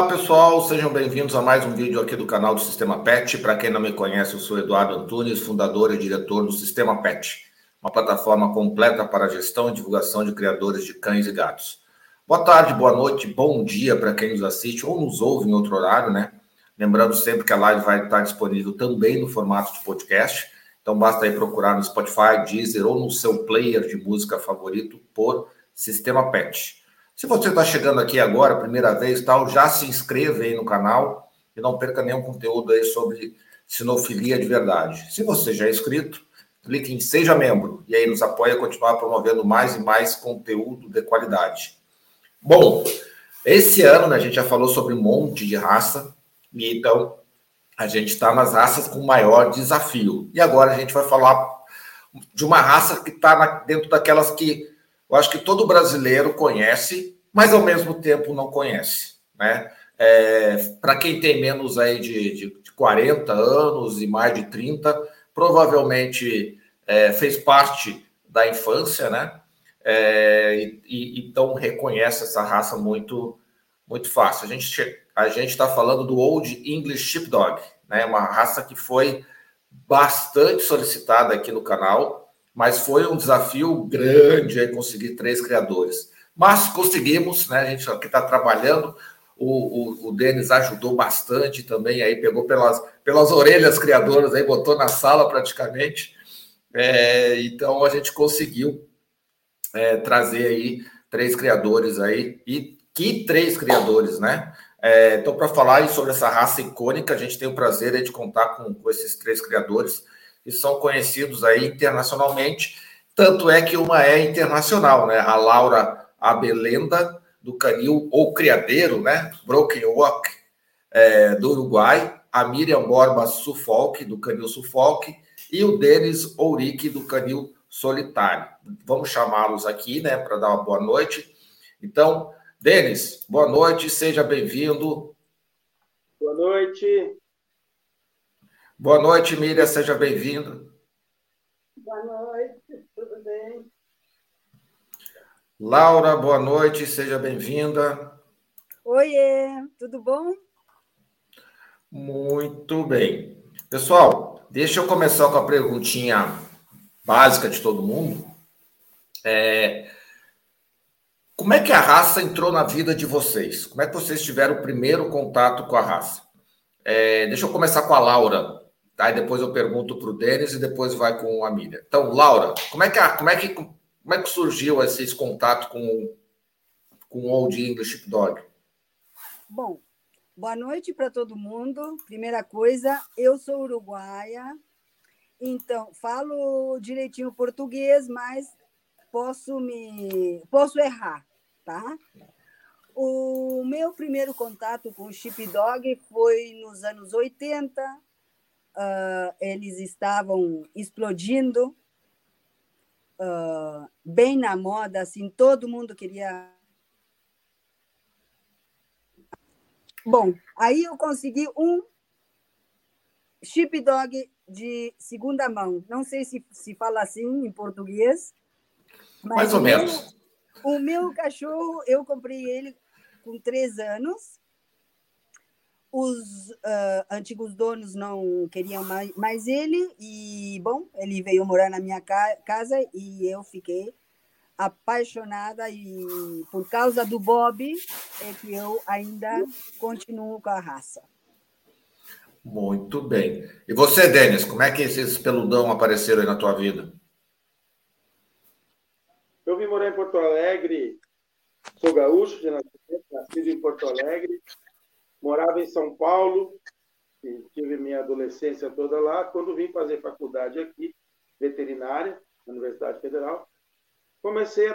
Olá pessoal, sejam bem-vindos a mais um vídeo aqui do canal do Sistema PET. Para quem não me conhece, eu sou Eduardo Antunes, fundador e diretor do Sistema PET, uma plataforma completa para a gestão e divulgação de criadores de cães e gatos. Boa tarde, boa noite, bom dia para quem nos assiste ou nos ouve em outro horário, né? Lembrando sempre que a live vai estar disponível também no formato de podcast. Então basta aí procurar no Spotify, Deezer ou no seu player de música favorito por Sistema PET. Se você está chegando aqui agora, primeira vez, tal, já se inscreva aí no canal e não perca nenhum conteúdo aí sobre sinofilia de verdade. Se você já é inscrito, clique em Seja Membro e aí nos apoia a continuar promovendo mais e mais conteúdo de qualidade. Bom, esse ano né, a gente já falou sobre um monte de raça, e então a gente está nas raças com maior desafio. E agora a gente vai falar de uma raça que está dentro daquelas que eu acho que todo brasileiro conhece, mas ao mesmo tempo não conhece. Né? É, Para quem tem menos aí de, de, de 40 anos e mais de 30, provavelmente é, fez parte da infância, né? É, e, e, então reconhece essa raça muito muito fácil. A gente a gente está falando do Old English Sheepdog, né? Uma raça que foi bastante solicitada aqui no canal mas foi um desafio grande aí conseguir três criadores. Mas conseguimos, né? A gente aqui está trabalhando. O, o, o Denis ajudou bastante também, aí pegou pelas, pelas orelhas criadoras, aí botou na sala praticamente. É, então a gente conseguiu é, trazer aí três criadores aí, e que três criadores, né? É, então, para falar sobre essa raça icônica, a gente tem o prazer de contar com, com esses três criadores que são conhecidos aí internacionalmente. Tanto é que uma é internacional, né? A Laura Abelenda, do Canil, ou Criadeiro, né? Broken Walk, é, do Uruguai. A Miriam Borba Suffolk, do Canil Suffolk. E o Denis Ourique, do Canil Solitário. Vamos chamá-los aqui, né? Para dar uma boa noite. Então, Denis, boa noite, seja bem-vindo. Boa noite. Boa noite, Miriam, seja bem-vinda. Boa noite, tudo bem? Laura, boa noite, seja bem-vinda. Oiê, tudo bom? Muito bem. Pessoal, deixa eu começar com a perguntinha básica de todo mundo. É... Como é que a raça entrou na vida de vocês? Como é que vocês tiveram o primeiro contato com a raça? É... Deixa eu começar com a Laura. Tá? E depois eu pergunto para o Denis e depois vai com a Miriam. Então, Laura, como é que, como é que, como é que surgiu esse contato com, com o Old English Dog? Bom, boa noite para todo mundo. Primeira coisa, eu sou uruguaia, então falo direitinho português, mas posso me posso errar, tá? O meu primeiro contato com o Chip Dog foi nos anos 80, uh, eles estavam explodindo, uh, bem na moda, assim, todo mundo queria. Bom, aí eu consegui um dog de segunda mão. Não sei se se fala assim em português. Mais ou menos. O meu cachorro, eu comprei ele com três anos os uh, antigos donos não queriam mais, mais, ele e bom ele veio morar na minha ca casa e eu fiquei apaixonada e por causa do Bob é que eu ainda continuo com a raça. Muito bem. E você Denis como é que esses peludão apareceram aí na tua vida? Eu vim morar em Porto Alegre sou gaúcho de nascimento nascido em Porto Alegre morava em São Paulo, tive minha adolescência toda lá. Quando vim fazer faculdade aqui, veterinária, na Universidade Federal, comecei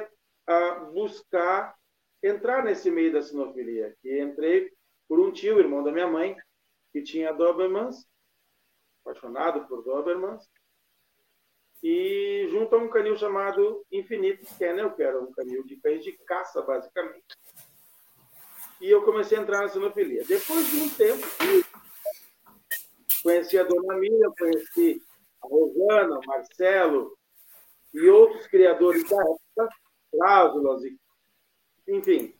a buscar entrar nesse meio da sinofilia. E entrei por um tio, irmão da minha mãe, que tinha Dobermans, apaixonado por Dobermans, e junto a um canil chamado Infinite Kennel, que era um canil de cães de caça, basicamente e eu comecei a entrar na sinofilia. Depois de um tempo, conheci a dona Miriam, conheci a Rosana, o Marcelo e outros criadores da época, cláusulas, enfim.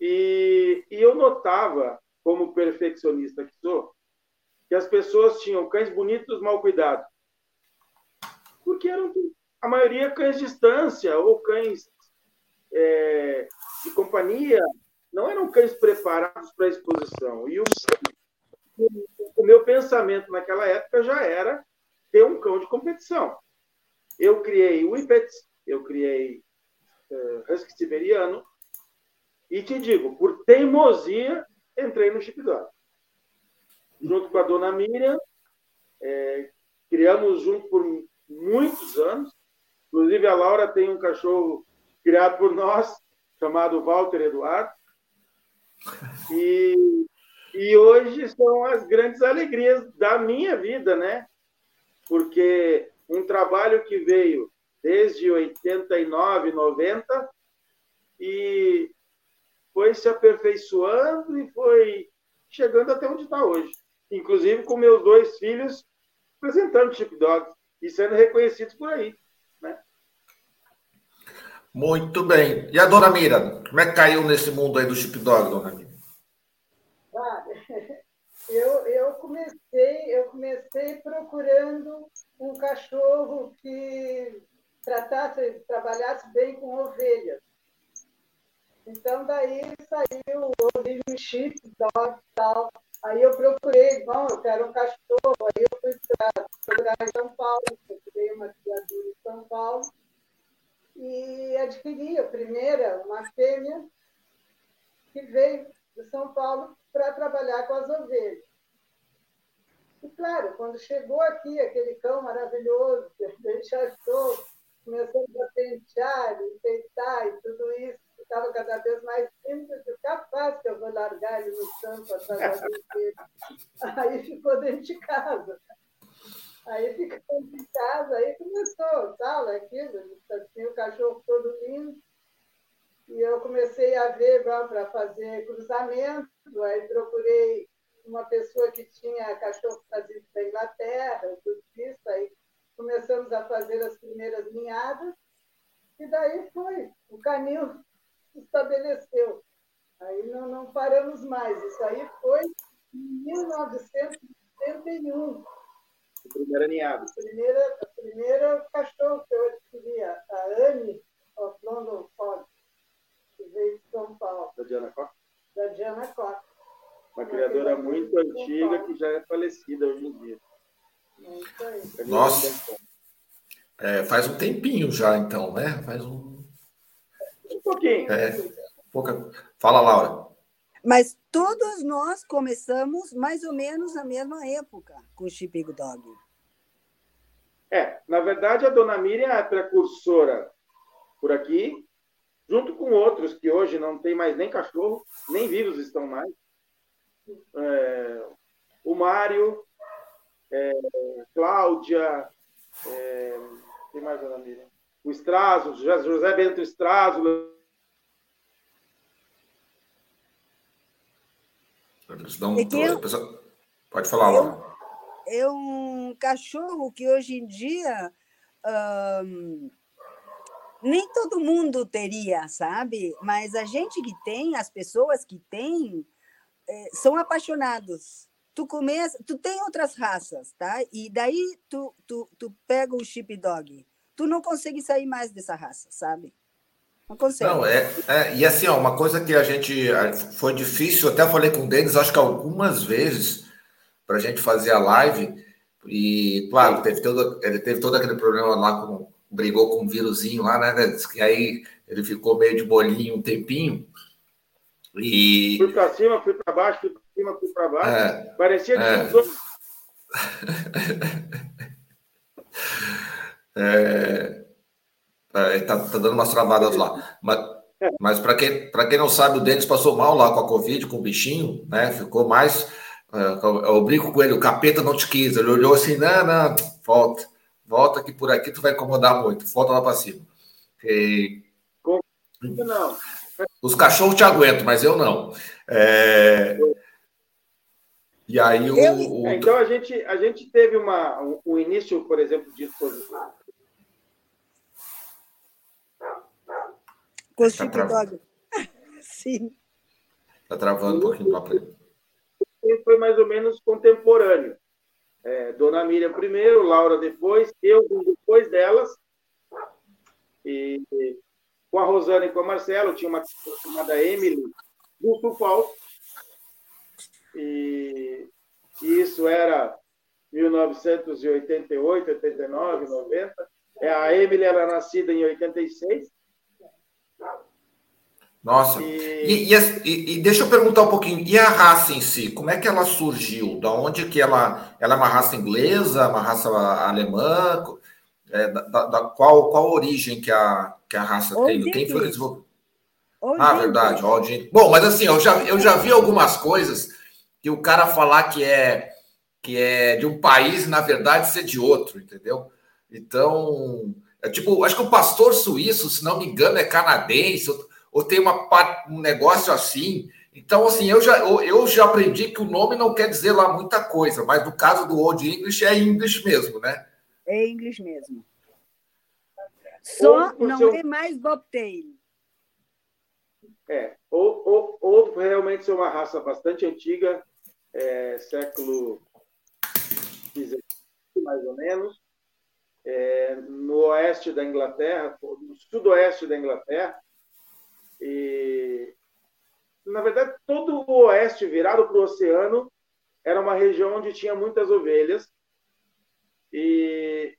E, e eu notava, como perfeccionista que sou, que as pessoas tinham cães bonitos mal cuidados. Porque eram a maioria cães de distância ou cães é, de companhia, não eram cães preparados para a exposição. E o, o meu pensamento naquela época já era ter um cão de competição. Eu criei Whippets, eu criei uh, Husky Siberiano, e te digo, por teimosia, entrei no Chipdog. Junto com a dona Miriam, é, criamos junto por muitos anos. Inclusive, a Laura tem um cachorro criado por nós, chamado Walter Eduardo. E, e hoje são as grandes alegrias da minha vida, né? Porque um trabalho que veio desde 89, 90 e foi se aperfeiçoando e foi chegando até onde está hoje. Inclusive com meus dois filhos apresentando Chip Dog e sendo reconhecidos por aí. Muito bem. E a dona Mira, como é que caiu nesse mundo aí do Chip Dog, dona Mira? Ah, eu, eu, comecei, eu comecei procurando um cachorro que tratasse, trabalhasse bem com ovelhas. Então, daí saiu o chip, dog tal. Aí eu procurei, bom, eu quero um cachorro. Aí eu fui procurar em São Paulo, procurei uma criatura em São Paulo. E adquiri a primeira, uma fêmea, que veio de São Paulo para trabalhar com as ovelhas. E, claro, quando chegou aqui aquele cão maravilhoso, a gente achou, começamos a pentear, enfeitar e tudo isso, ficava cada vez mais simples, capaz que eu vou largar ele no campo atrás dele. Aí ficou dentro de casa. Aí dentro de casa, aí começou tal, aquilo, assim, o cachorro todo lindo. E eu comecei a ver para fazer cruzamento, aí procurei uma pessoa que tinha cachorro trazido da Inglaterra, tudo aí começamos a fazer as primeiras linhadas, e daí foi, o canil se estabeleceu. Aí não, não paramos mais, isso aí foi em 1971. A primeira ninhada. A primeira, a primeira cachorro que eu adquiri, a Anne of London Ford, que veio de São Paulo. Da Diana Costa? Da Diana Costa. Uma criadora muito antiga que já é falecida hoje em dia. É Nossa. É, faz um tempinho já, então, né? Faz um. Um pouquinho. É, pouca... Fala, Laura. Mas todos nós começamos mais ou menos na mesma época com o Chip Dog. É, na verdade, a dona Miriam é a precursora por aqui, junto com outros que hoje não tem mais nem cachorro, nem vivos estão mais é, o Mário, é, Cláudia, é, quem mais, dona Miriam? O Estraso, José Bento Estraso. Pode falar, Laura. É um cachorro que hoje em dia nem todo mundo teria, sabe? Mas a gente que tem, as pessoas que têm, é, são apaixonados. Tu começa, tu tem outras raças, tá? E daí tu, tu, tu pega o chip dog. Tu não consegue sair mais dessa raça, sabe? Não consegue. Não, é, é, e assim, ó, uma coisa que a gente foi difícil, até falei com o Denis, acho que algumas vezes, para a gente fazer a live, e claro, teve todo, ele teve todo aquele problema lá com. brigou com um vírusinho lá, né? Que aí ele ficou meio de bolinho um tempinho. E... Fui para cima, fui para baixo, fui para cima, fui para baixo. É, Parecia de é. é, é, tá, tá dando umas travadas lá. Mas, mas para quem, quem não sabe, o Denis passou mal lá com a Covid, com o bichinho, né? Ficou mais. É, eu brinco com ele, o capeta não te quis. Ele olhou assim: não, não, volta, volta que por aqui tu vai incomodar muito, volta lá para cima. E... Não. Os cachorros te aguentam, mas eu não. É... E aí o, o... É, então a gente, a gente teve uma, um, um início, por exemplo, de exposição. O Chip Dog. Sim. Está travando um pouquinho para frente. Foi mais ou menos contemporâneo. É, Dona Miriam primeiro, Laura depois, eu depois delas. E com a Rosana e com a Marcela, tinha uma chamada Emily do Tupal. E isso era 1988, 89, 90. A Emily era nascida em 86. Nossa. E... E, e, e, deixa eu perguntar um pouquinho, e a raça em si, como é que ela surgiu? Da onde que ela, ela é uma raça inglesa, uma raça alemã? É, da, da, qual, qual a origem que a, que a raça Old tem? Quem foi que desenvolveu? Ah, verdade, Old Bom, mas assim, eu já, eu já vi algumas coisas que o cara falar que é que é de um país, na verdade, ser de outro, entendeu? Então, é tipo, acho que o pastor suíço, se não me engano, é canadense, ou tem uma, um negócio assim. Então, assim, eu já, eu, já aprendi que o nome não quer dizer lá muita coisa, mas no caso do Old English é English mesmo, né? É English mesmo. Só não seu... é mais bobtail. É, ou, ou, ou realmente ser uma raça bastante antiga, é, século XVII, mais ou menos, é, no oeste da Inglaterra, no sudoeste da Inglaterra, e, na verdade, todo o oeste virado para o oceano era uma região onde tinha muitas ovelhas, e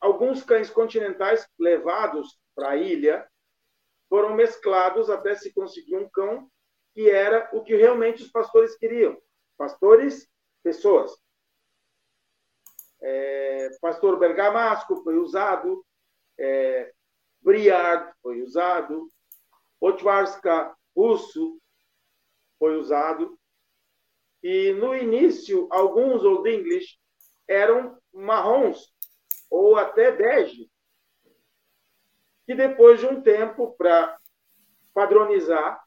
alguns cães continentais levados para a ilha foram mesclados até se conseguir um cão que era o que realmente os pastores queriam. Pastores, pessoas. É, pastor Bergamasco foi usado, é, Briard foi usado, Otwarska russo foi usado. E no início, alguns Old English eram marrons ou até bege. E depois de um tempo, para padronizar,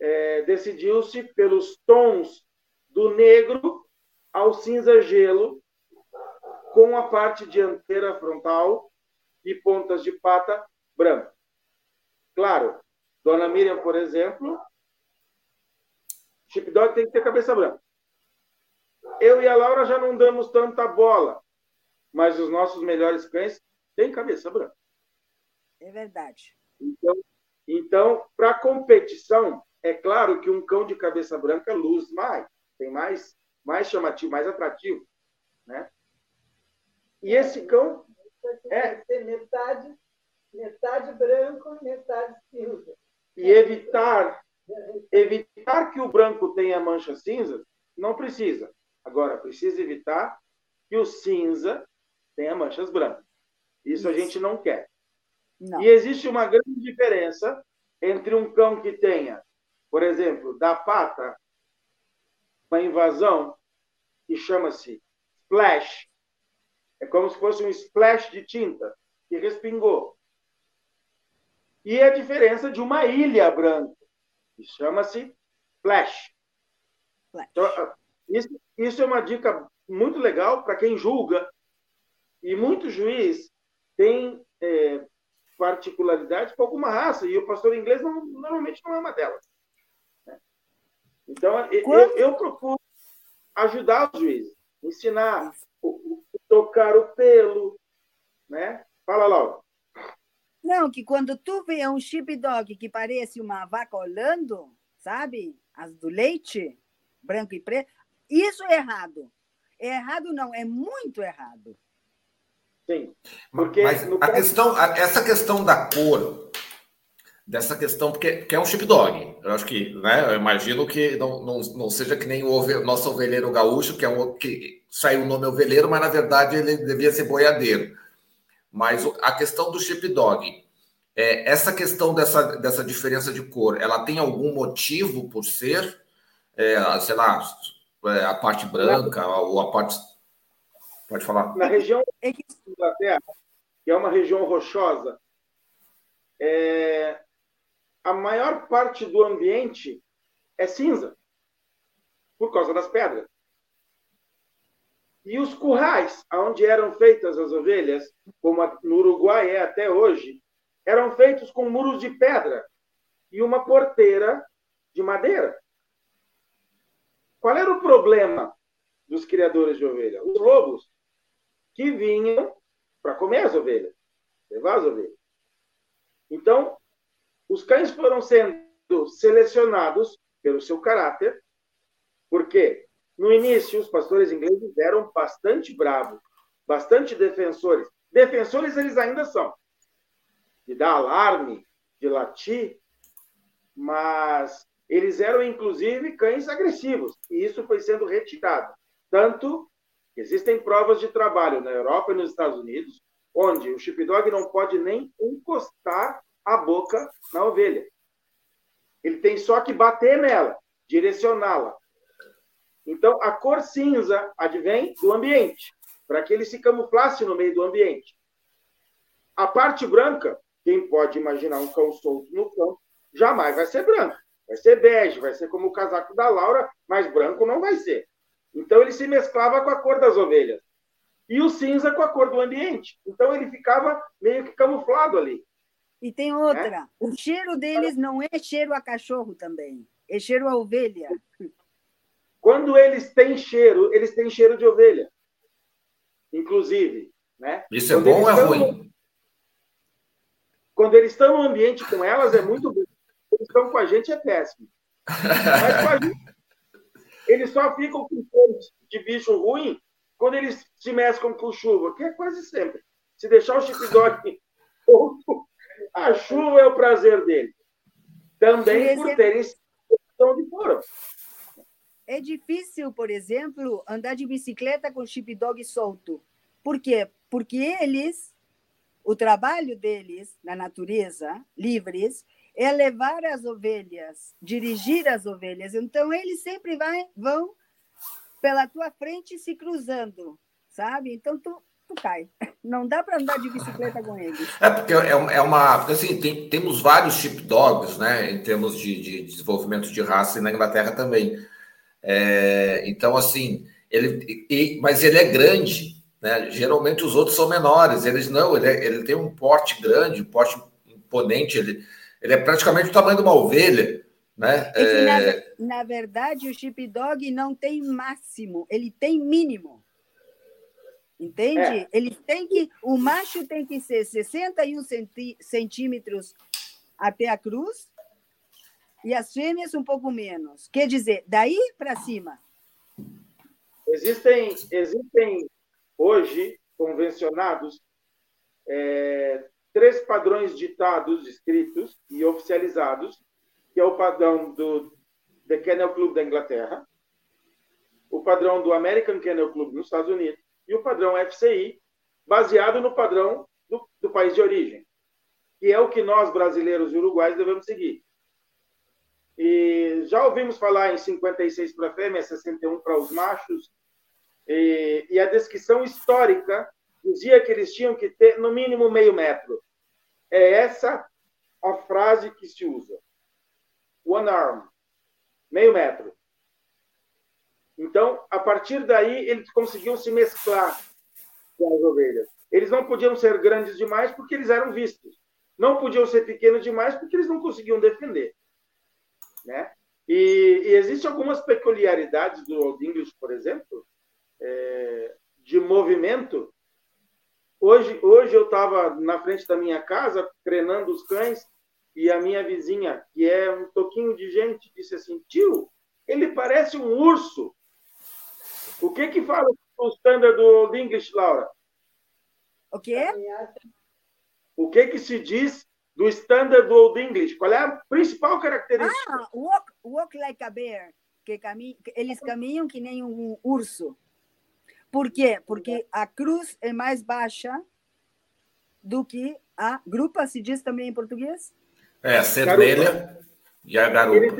é, decidiu-se pelos tons do negro ao cinza gelo, com a parte dianteira frontal e pontas de pata branca. Claro, Dona Miriam, por exemplo, Chipdog tem que ter cabeça branca. Eu e a Laura já não damos tanta bola, mas os nossos melhores cães têm cabeça branca. É verdade. Então, então para competição, é claro que um cão de cabeça branca luz mais, tem mais, mais chamativo, mais atrativo, né? E esse cão é metade, metade branco, metade cinza. E evitar evitar que o branco tenha mancha cinza, não precisa. Agora, precisa evitar que o cinza tenha manchas brancas. Isso, Isso. a gente não quer. Não. E existe uma grande diferença entre um cão que tenha, por exemplo, da pata, uma invasão que chama-se splash. É como se fosse um splash de tinta que respingou. E a diferença de uma ilha branca, que chama-se flash. flash. Então, isso, isso é uma dica muito legal para quem julga. E muito juiz tem é, particularidades com alguma raça, e o pastor inglês não, normalmente não é uma delas. Né? Então, eu, eu, procuro ajudar os juízes, ensinar, o, o, tocar o pelo. Né? Fala, Laura. Não, que quando tu vê um sheepdog que parece uma vaca olhando, sabe? As do leite, branco e preto, isso é errado. É errado não, é muito errado. Sim. Porque Mas a caso... questão, essa questão da cor, dessa questão, porque, porque é um sheepdog. Eu acho que, né? Eu imagino que não, não, não seja que nem o ove, nosso ovelheiro gaúcho, que é um que saiu o nome ovelheiro, mas na verdade ele devia ser boiadeiro. Mas a questão do sheepdog, é, essa questão dessa, dessa diferença de cor, ela tem algum motivo por ser, é, sei lá, é, a parte branca ou a parte. Pode falar. Na região da Inglaterra, que é uma região rochosa, é, a maior parte do ambiente é cinza, por causa das pedras. E os currais, onde eram feitas as ovelhas, como no Uruguai é até hoje, eram feitos com muros de pedra e uma porteira de madeira. Qual era o problema dos criadores de ovelha? Os lobos que vinham para comer as ovelhas, levar as ovelhas. Então, os cães foram sendo selecionados pelo seu caráter, porque no início os pastores ingleses eram bastante bravos, bastante defensores. Defensores eles ainda são, de dar alarme, de latir, mas eles eram inclusive cães agressivos, e isso foi sendo retirado. Tanto que existem provas de trabalho na Europa e nos Estados Unidos, onde o sheepdog não pode nem encostar a boca na ovelha. Ele tem só que bater nela, direcioná-la. Então, a cor cinza advém do ambiente, para que ele se camuflasse no meio do ambiente. A parte branca, quem pode imaginar um cão solto no campo, jamais vai ser branco. Vai ser bege, vai ser como o casaco da Laura, mas branco não vai ser. Então, ele se mesclava com a cor das ovelhas. E o cinza com a cor do ambiente. Então, ele ficava meio que camuflado ali. E tem outra, é? o cheiro deles não é cheiro a cachorro também, é cheiro a ovelha. Quando eles têm cheiro, eles têm cheiro de ovelha. Inclusive, né? Isso é Quando bom ou é ruim? Quando eles estão no ambiente com elas, é muito bom. Quando estão com a gente, é péssimo. Mas com a gente, eles só ficam com cheiro de bicho ruim quando eles se mesclam com chuva, que é quase sempre. Se deixar o chip dog a chuva é o prazer dele. Também por terem onde foram. É difícil, por exemplo, andar de bicicleta com chip dog solto. Por quê? Porque eles, o trabalho deles na natureza, livres, é levar as ovelhas, dirigir as ovelhas. Então, eles sempre vai, vão pela tua frente se cruzando, sabe? Então, tu, tu cai. Não dá para andar de bicicleta com eles. É porque é, é uma. Assim, tem, temos vários chip dogs, né? Em termos de, de desenvolvimento de raça e na Inglaterra também. É, então, assim, ele, e, mas ele é grande, né? Geralmente os outros são menores. Eles não, ele, é, ele tem um porte grande, um porte imponente. Ele, ele é praticamente o tamanho de uma ovelha. Né? É... Na, na verdade, o chip dog não tem máximo, ele tem mínimo. Entende? É. Ele tem que. O macho tem que ser 61 centímetros até a cruz e as fêmeas um pouco menos. Quer dizer, daí para cima. Existem, existem hoje convencionados é, três padrões ditados, escritos e oficializados, que é o padrão do The Kennel Club da Inglaterra, o padrão do American Kennel Club nos Estados Unidos e o padrão FCI, baseado no padrão do, do país de origem, que é o que nós, brasileiros e uruguais, devemos seguir. E já ouvimos falar em 56 para fêmea, 61 para os machos, e, e, a descrição histórica dizia que eles tinham que ter no mínimo meio metro. É essa a frase que se usa. One arm, meio metro. Então, a partir daí, eles conseguiam se mesclar com as ovelhas. Eles não podiam ser grandes demais porque eles eram vistos. Não podiam ser pequenos demais porque eles não conseguiam defender. Né? E, e existem algumas peculiaridades do Old English, por exemplo, é, de movimento. Hoje, hoje eu estava na frente da minha casa, treinando os cães, e a minha vizinha, que é um toquinho de gente, disse assim: tio, ele parece um urso. O que que fala o standard do Old English, Laura? O quê? O que que se diz do standard do Old English? Qual é a principal característica? Ah, walk, walk like a bear. Que eles caminham que nem um urso. Por quê? Porque a cruz é mais baixa do que a grupa, se diz também em português? É, a cervelha e a garupa. Ele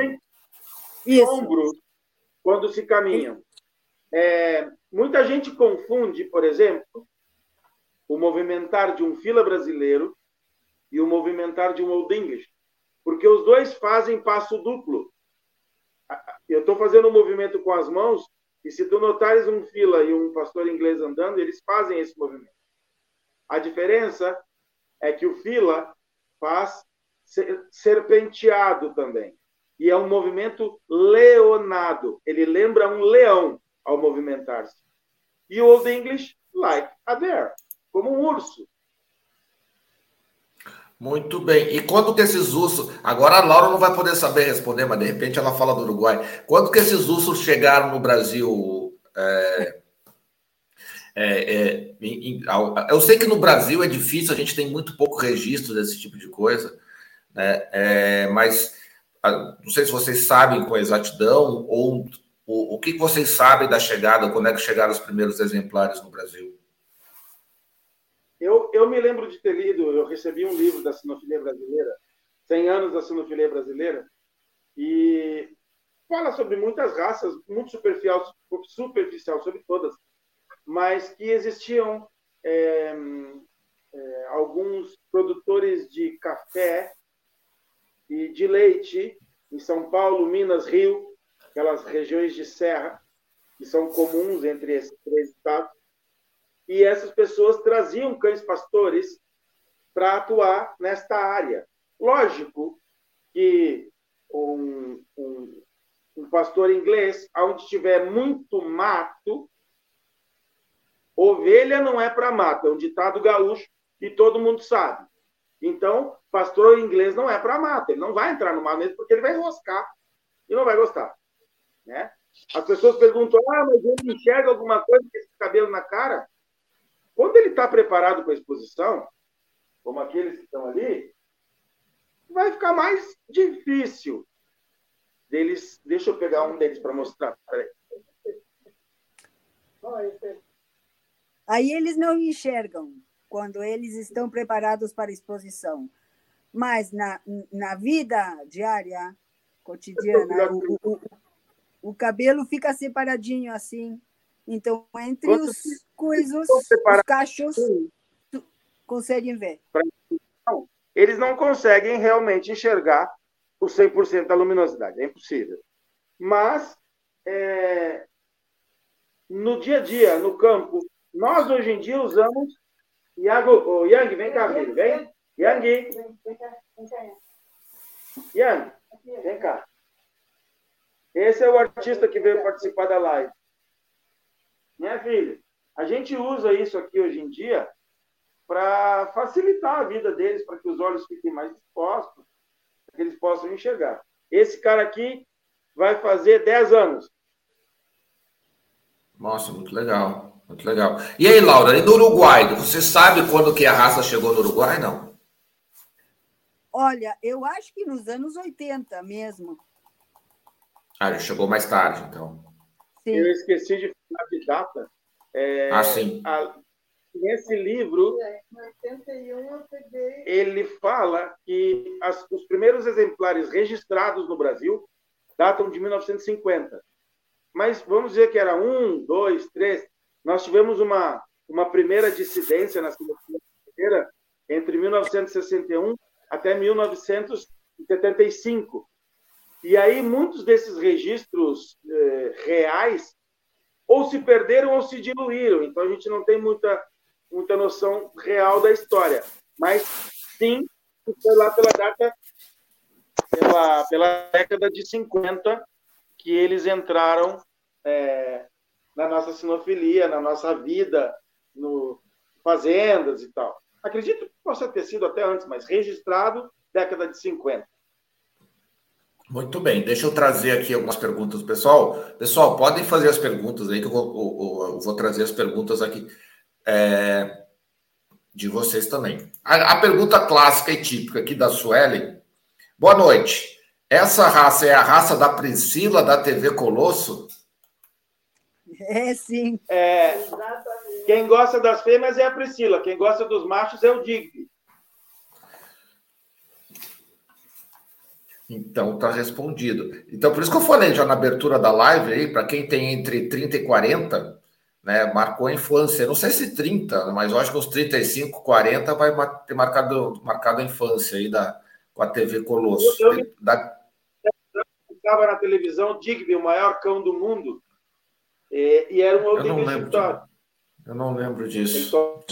tem ombros quando se caminham. É, muita gente confunde, por exemplo, o movimentar de um fila brasileiro e o movimentar de um Old English, porque os dois fazem passo duplo. Eu estou fazendo um movimento com as mãos e se tu notares um fila e um pastor inglês andando, eles fazem esse movimento. A diferença é que o fila faz serpenteado também. E é um movimento leonado. Ele lembra um leão ao movimentar-se. E o Old English, like a bear, como um urso. Muito bem. E quando que esses ursos. Agora a Laura não vai poder saber responder, mas de repente ela fala do Uruguai. Quando que esses ursos chegaram no Brasil? É, é, é, em, em, eu sei que no Brasil é difícil, a gente tem muito pouco registro desse tipo de coisa, né? É, mas não sei se vocês sabem com exatidão ou o, o que vocês sabem da chegada, quando é que chegaram os primeiros exemplares no Brasil. Eu, eu me lembro de ter lido, eu recebi um livro da sinofilia brasileira, 100 anos da sinofilia brasileira, e fala sobre muitas raças, muito superficial, superficial sobre todas, mas que existiam é, é, alguns produtores de café e de leite em São Paulo, Minas, Rio, aquelas regiões de serra que são comuns entre esses três estados, e essas pessoas traziam cães pastores para atuar nesta área. Lógico que um, um, um pastor inglês, onde tiver muito mato, ovelha não é para mato, é um ditado gaúcho e todo mundo sabe. Então, pastor inglês não é para mato, ele não vai entrar no mato mesmo porque ele vai enroscar e não vai gostar. Né? As pessoas perguntam, ah, mas ele enxerga alguma coisa com esse cabelo na cara? Quando ele está preparado para a exposição, como aqueles que estão ali, vai ficar mais difícil deles. Deixa eu pegar um deles para mostrar. Aí eles não enxergam quando eles estão preparados para a exposição. Mas na, na vida diária, cotidiana, o, o, o cabelo fica separadinho assim, então, entre Quanto os coisas, os cachos conseguem ver. Eles não conseguem realmente enxergar o 100% da luminosidade, é impossível. Mas, é, no dia a dia, no campo, nós hoje em dia usamos. Iago, oh, Yang, vem cá, filho, vem. Yang. Yang, vem cá. Esse é o artista que veio participar da live né, filho? A gente usa isso aqui hoje em dia para facilitar a vida deles, para que os olhos fiquem mais expostos, para que eles possam enxergar. Esse cara aqui vai fazer 10 anos. Nossa, muito legal, muito legal. E aí, Laura, e no Uruguai, você sabe quando que a raça chegou no Uruguai, não? Olha, eu acho que nos anos 80 mesmo. Ah, ele chegou mais tarde, então. Sim. Eu esqueci de falar de data. É, ah, sim. A, nesse livro, ele fala que as, os primeiros exemplares registrados no Brasil datam de 1950. Mas vamos dizer que era um, dois, três. Nós tivemos uma, uma primeira dissidência na segunda-feira entre 1961 até 1975. E aí muitos desses registros eh, reais ou se perderam ou se diluíram. Então a gente não tem muita, muita noção real da história. Mas sim, foi lá pela data, pela, pela década de 50, que eles entraram é, na nossa sinofilia, na nossa vida, no fazendas e tal. Acredito que possa ter sido até antes, mas registrado década de 50. Muito bem, deixa eu trazer aqui algumas perguntas, pessoal. Pessoal, podem fazer as perguntas aí, que eu vou, eu vou trazer as perguntas aqui é, de vocês também. A, a, pergunta clássica e típica aqui da Suelen. Boa noite. Essa raça é a raça da Priscila da TV Colosso? É, sim. É, quem gosta das fêmeas é a Priscila, quem gosta dos machos é o Digby. Então está respondido. Então, por isso que eu falei já na abertura da live aí, para quem tem entre 30 e 40, né, marcou a infância. Não sei se 30, mas eu acho que uns 35, 40 vai ter marcado, marcado a infância aí da, com a TV Colosso. Eu, eu, da... estava na televisão Digby, o maior cão do mundo, e, e era um outro eu não lembro Eu não lembro disso. Então,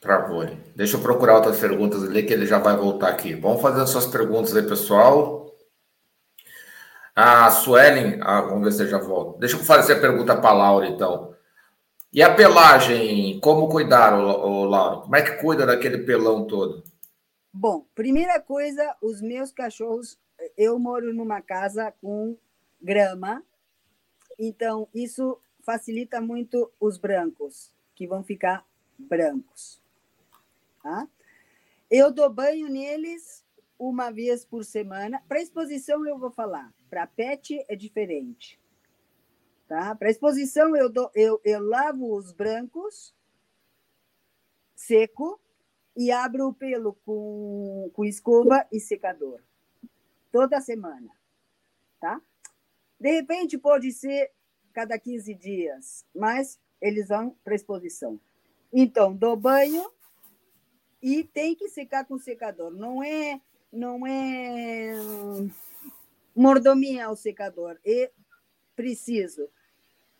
Travou. Deixa eu procurar outras perguntas ali, que ele já vai voltar aqui. Vamos fazer as suas perguntas aí, pessoal. A Suelen, ah, vamos ver se ele já volta. Deixa eu fazer a pergunta para a Laura, então. E a pelagem, como cuidar, o, Laura? Como é que cuida daquele pelão todo? Bom, primeira coisa, os meus cachorros, eu moro numa casa com grama, então isso facilita muito os brancos, que vão ficar brancos. Tá? Eu dou banho neles uma vez por semana. Para exposição eu vou falar, para pet é diferente. Tá? Para exposição eu, dou, eu, eu lavo os brancos seco e abro o pelo com, com escova e secador. Toda semana. Tá? De repente pode ser cada 15 dias, mas eles vão para exposição. Então, dou banho e tem que secar com secador. Não é, não é mordomia o secador. É preciso.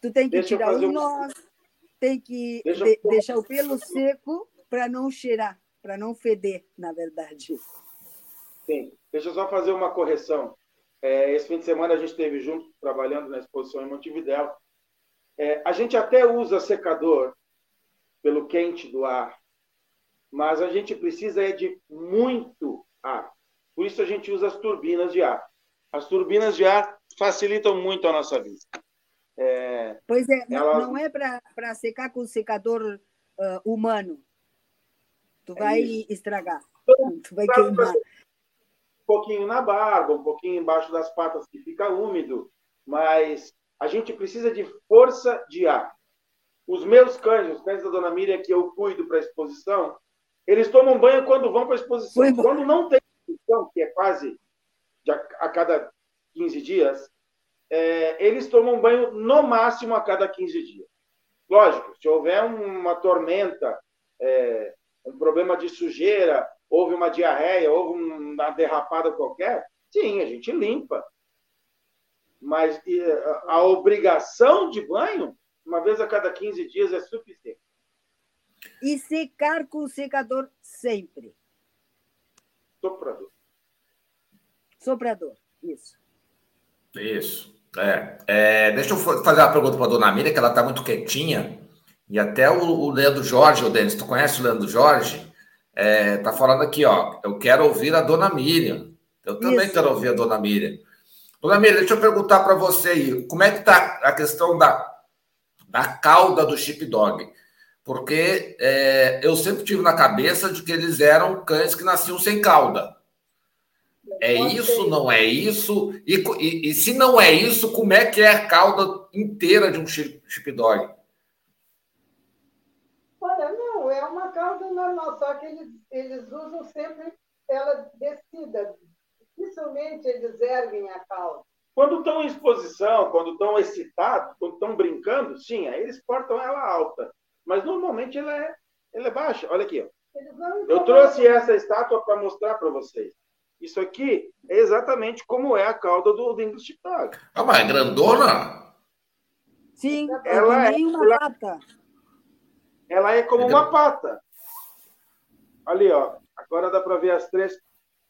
Tu tem que Deixa tirar o nós, tem que Deixa de, eu... deixar o pelo seco para não cheirar, para não feder, na verdade. Sim. Deixa eu só fazer uma correção. É, esse fim de semana a gente esteve junto, trabalhando na exposição em Montevidéu. É, a gente até usa secador pelo quente do ar, mas a gente precisa é de muito ar. Por isso a gente usa as turbinas de ar. As turbinas de ar facilitam muito a nossa vida. É, pois é, elas... não é para secar com secador uh, humano. Tu é vai estragar. Tu vai queimar. Um pouquinho na barba, um pouquinho embaixo das patas que fica úmido, mas a gente precisa de força de ar. Os meus cães, os cães da Dona Miriam que eu cuido para a exposição, eles tomam banho quando vão para a exposição. Quando não tem exposição, que é quase a cada 15 dias, é, eles tomam banho no máximo a cada 15 dias. Lógico, se houver uma tormenta, é, um problema de sujeira, houve uma diarreia, houve uma derrapada qualquer, sim, a gente limpa. Mas a obrigação de banho, uma vez a cada 15 dias, é suficiente. E secar com o secador sempre. Soprador. Soprador, isso. Isso. É, é, deixa eu fazer uma pergunta para a dona Miriam, que ela está muito quietinha. E até o, o Leandro Jorge, o Denis, tu conhece o Leandro Jorge? É, tá falando aqui, ó. Eu quero ouvir a dona Miriam. Eu também Isso. quero ouvir a dona Miriam. Dona Miriam, deixa eu perguntar para você aí, como é que tá a questão da, da cauda do chip dog? Porque é, eu sempre tive na cabeça de que eles eram cães que nasciam sem cauda. É isso, não é isso? E, e, e, se não é isso, como é que é a cauda inteira de um chip dog? Olha, não, é uma cauda normal, só que eles, eles usam sempre ela descida. Dificilmente eles erguem a cauda. Quando estão em exposição, quando estão excitados, quando estão brincando, sim, aí eles portam ela alta. Mas normalmente ela é, ela é baixa. Olha aqui. Ó. Eu trouxe essa estátua para mostrar para vocês. Isso aqui é exatamente como é a cauda do English Dog. Ah, mas é grandona? Sim, ela é uma ela, pata. Ela é como é uma pata. Ali, ó. Agora dá para ver as três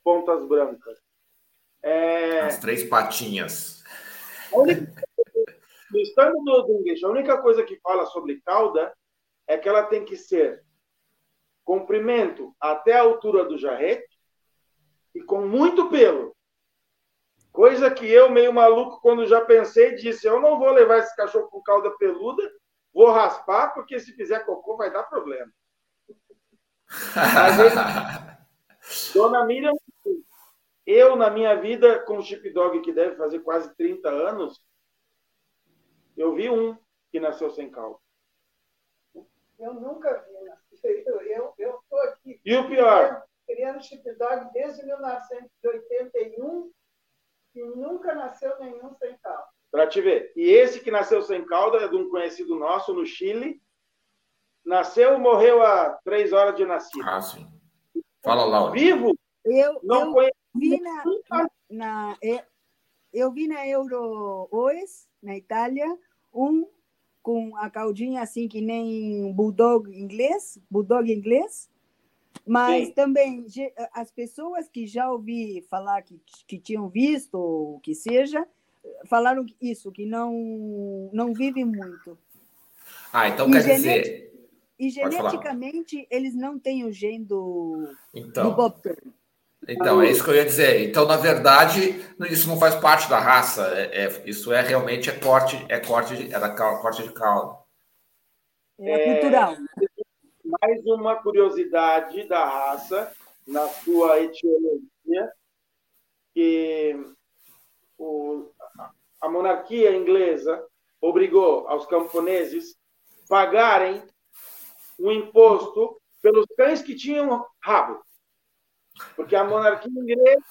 pontas brancas. É... As três patinhas. no estando do English, a única coisa que fala sobre cauda é que ela tem que ser comprimento até a altura do jarrete e com muito pelo. Coisa que eu, meio maluco, quando já pensei, disse: eu não vou levar esse cachorro com cauda peluda, vou raspar, porque se fizer cocô vai dar problema. Mas Dona Miriam, eu, na minha vida, com o chip dog, que deve fazer quase 30 anos, eu vi um que nasceu sem cauda. Eu nunca vi, eu estou aqui. E o pior? criando dog desde 1981 e nunca nasceu nenhum sem cauda. Para te ver. E esse que nasceu sem cauda é de um conhecido nosso no Chile. Nasceu e morreu há três horas de nascido. Ah, sim. Fala, Laura. Vivo? Eu, não eu vi na, na, na, eu vi na Euro OES, na Itália, um com a caudinha assim que nem bulldog inglês, bulldog inglês. Mas Sim. também as pessoas que já ouvi falar que, que tinham visto, ou que seja, falaram isso, que não, não vive muito. Ah, então e quer dizer. E geneticamente eles não têm o gene do, então, do Bob Então, é isso que eu ia dizer. Então, na verdade, isso não faz parte da raça. É, é isso é realmente é corte, é corte de, é da corte de cauda. É, cultural. Mais uma curiosidade da raça na sua etiologia, que o, a monarquia inglesa obrigou aos camponeses pagarem um imposto pelos cães que tinham rabo. Porque a monarquia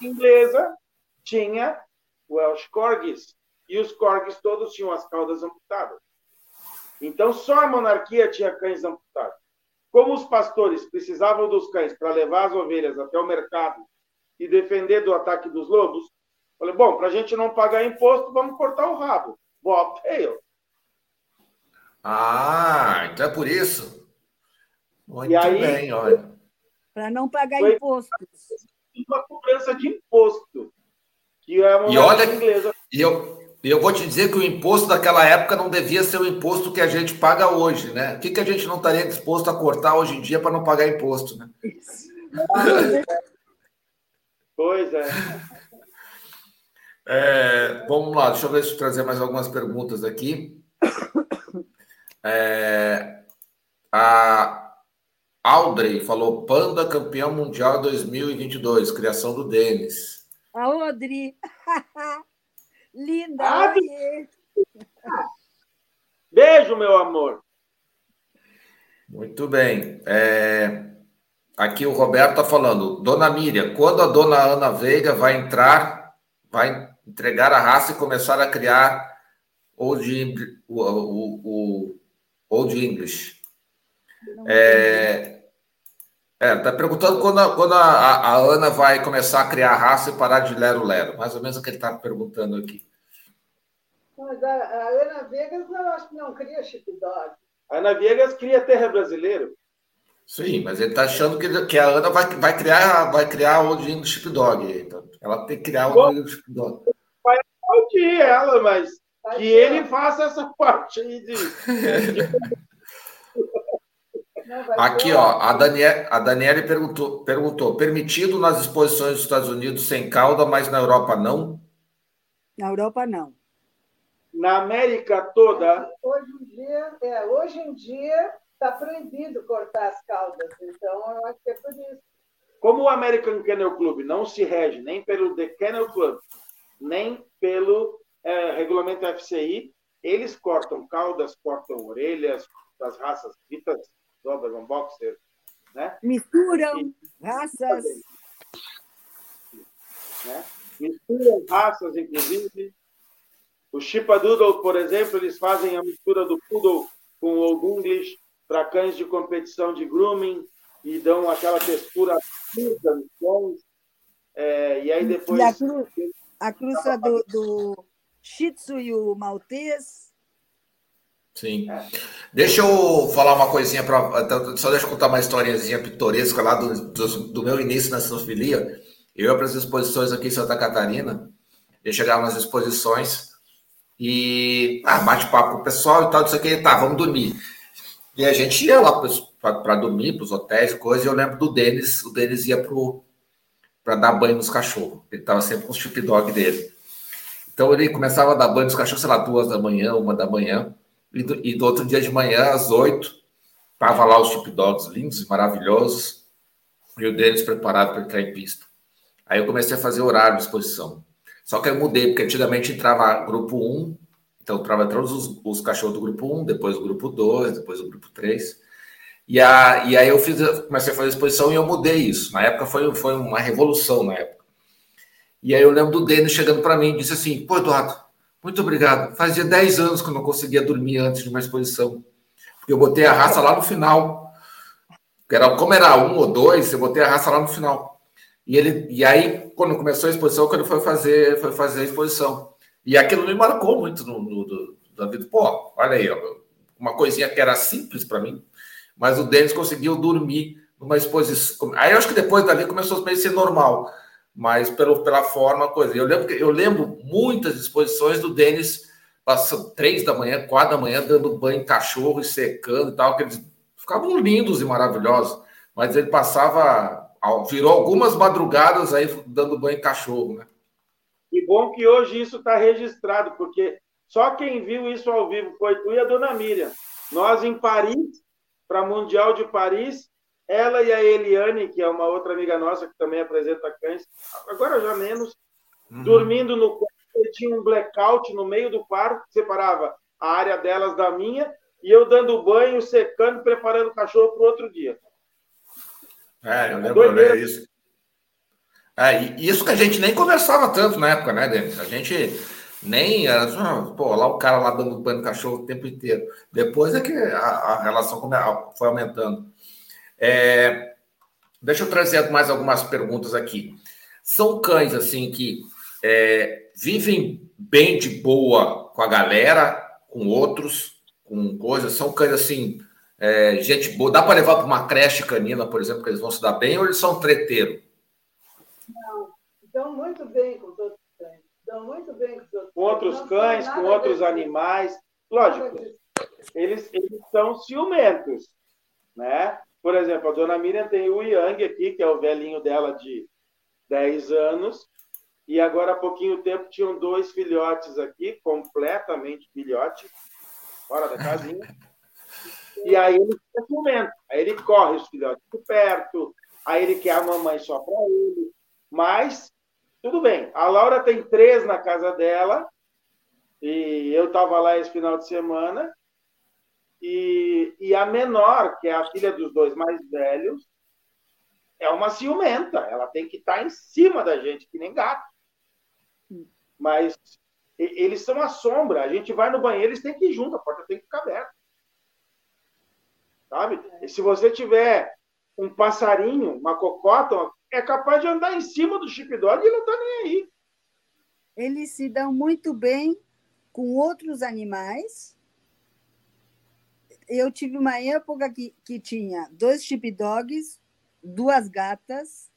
inglesa tinha Welsh Corgis, e os Corgis todos tinham as caudas amputadas. Então, só a monarquia tinha cães amputados. Como os pastores precisavam dos cães para levar as ovelhas até o mercado e defender do ataque dos lobos, falei, bom, para a gente não pagar imposto, vamos cortar o rabo. Bobtail. Ah, então é por isso. Muito e aí, bem, olha. Para não pagar foi impostos. Uma cobrança de imposto. Que é uma e olha, inglesa. E eu, eu vou te dizer que o imposto daquela época não devia ser o imposto que a gente paga hoje, né? O que, que a gente não estaria disposto a cortar hoje em dia para não pagar imposto, né? Pois é. é. Vamos lá, deixa eu ver se eu trazer mais algumas perguntas aqui. É, a Audrey falou: Panda campeão mundial 2022, criação do Denis. A Audrey. Linda! Ah, Beijo, meu amor. Muito bem. É... Aqui o Roberto está falando. Dona Miriam, quando a dona Ana Veiga vai entrar, vai entregar a raça e começar a criar Old, o, o, o Old English? É, é, tá perguntando quando, a, quando a, a, Ana vai começar a criar raça e parar de lero-lero. Mais ou menos o que ele está perguntando aqui. Mas a, a, Ana Vegas, eu acho que não cria chipdog. A Ana Vegas cria terra brasileiro. Sim, mas ele está achando que, que a Ana vai, vai criar vai criar o Odin do chipdog. Então, ela tem que criar o Odin do chipdog. Vai aplaudir ela, mas vai que ser. ele faça essa parte aí de... Aqui, ó, a, Daniel, a Daniele perguntou, perguntou: permitido nas exposições dos Estados Unidos sem cauda, mas na Europa não? Na Europa não na América toda. Hoje em dia, é, hoje em dia está proibido cortar as caudas, então eu acho que é por isso. Como o American Kennel Club não se rege nem pelo The Kennel Club, nem pelo é, regulamento FCI, eles cortam caudas, cortam orelhas das raças ditas Doberman Boxer, né? Misturam e, raças. Né? Misturam raças, inclusive, o Chipadoodle, por exemplo, eles fazem a mistura do Poodle com o Old English para cães de competição de grooming e dão aquela textura curta nos cães. É, e aí depois... E a, cru, a cruza do, do Shih Tzu e o Maltês... Sim. É. Deixa eu falar uma coisinha para. Então, só deixa eu contar uma historiazinha pitoresca lá do, do, do meu início na sinofilia. Eu ia para as exposições aqui em Santa Catarina. Eu chegava nas exposições, e ah, bate-papo com o pessoal e tal, isso aqui, tá, vamos dormir. E a gente ia lá para dormir, para os hotéis e coisa, e eu lembro do Denis, o Denis ia para dar banho nos cachorros. Ele estava sempre com o chip dog dele. Então ele começava a dar banho nos cachorros, sei lá, duas da manhã, uma da manhã, e do, e do outro dia de manhã, às oito, tava lá os chip dogs lindos e maravilhosos, e o Denis preparado para entrar em pista. Aí eu comecei a fazer horário de exposição. Só que eu mudei, porque antigamente entrava grupo 1, então entrava todos os, os cachorros do grupo 1, depois o grupo 2, depois o grupo 3. E, a, e aí eu fiz, comecei a fazer exposição e eu mudei isso. Na época foi, foi uma revolução na época. E aí eu lembro do Denis chegando para mim e disse assim: Pô, Eduardo, muito obrigado. Fazia 10 anos que eu não conseguia dormir antes de uma exposição. Porque eu botei a raça lá no final. Era, como era um ou dois, eu botei a raça lá no final. E, ele, e aí, quando começou a exposição, quando foi fazer, foi fazer a exposição. E aquilo me marcou muito no, no, na vida. Pô, olha aí, ó, uma coisinha que era simples para mim, mas o Denis conseguiu dormir numa exposição. Aí eu acho que depois dali começou a ser normal, mas pelo, pela forma, coisa. Eu lembro, eu lembro muitas exposições do Denis passando três da manhã, quatro da manhã, dando banho em cachorro e secando e tal, que eles ficavam lindos e maravilhosos, mas ele passava, virou algumas madrugadas aí dando banho em cachorro, né? E bom que hoje isso está registrado, porque só quem viu isso ao vivo foi tu e a dona Miriam. Nós em Paris, para Mundial de Paris, ela e a Eliane, que é uma outra amiga nossa que também apresenta cães, agora já menos, uhum. dormindo no quarto, tinha um blackout no meio do quarto que separava a área delas da minha, e eu dando banho, secando, preparando o cachorro para o outro dia. É, eu lembro, né, isso. É, isso que a gente nem conversava tanto na época, né, Denis? A gente nem era, pô, lá o cara lá dando banho no cachorro o tempo inteiro. Depois é que a, a relação foi aumentando. É, deixa eu trazer mais algumas perguntas aqui. São cães, assim, que é, vivem bem de boa com a galera, com outros, com coisas. São cães, assim, é, gente boa. Dá para levar para uma creche canina, por exemplo, que eles vão se dar bem, ou eles são treteiro? Não, estão muito bem com todos os cães. Estão muito bem com todos Com outros cães, com outros animais. Lógico, eles, eles são ciumentos, né? Por exemplo, a dona Miriam tem o Yang aqui, que é o velhinho dela de 10 anos, e agora há pouquinho tempo tinham dois filhotes aqui, completamente filhotes, fora da casinha. E aí ele fica comendo. Aí ele corre os filhotes por perto, aí ele quer a mamãe só para ele. Mas, tudo bem. A Laura tem três na casa dela, e eu estava lá esse final de semana, e, e a menor, que é a filha dos dois mais velhos, é uma ciumenta. Ela tem que estar tá em cima da gente, que nem gato. Mas eles são a sombra. A gente vai no banheiro, eles têm que ir junto, a porta tem que ficar aberta. Sabe? E se você tiver um passarinho, uma cocota, é capaz de andar em cima do chip dog e não está nem aí. Eles se dão muito bem com outros animais eu tive uma época que, que tinha dois dogs, duas gatas,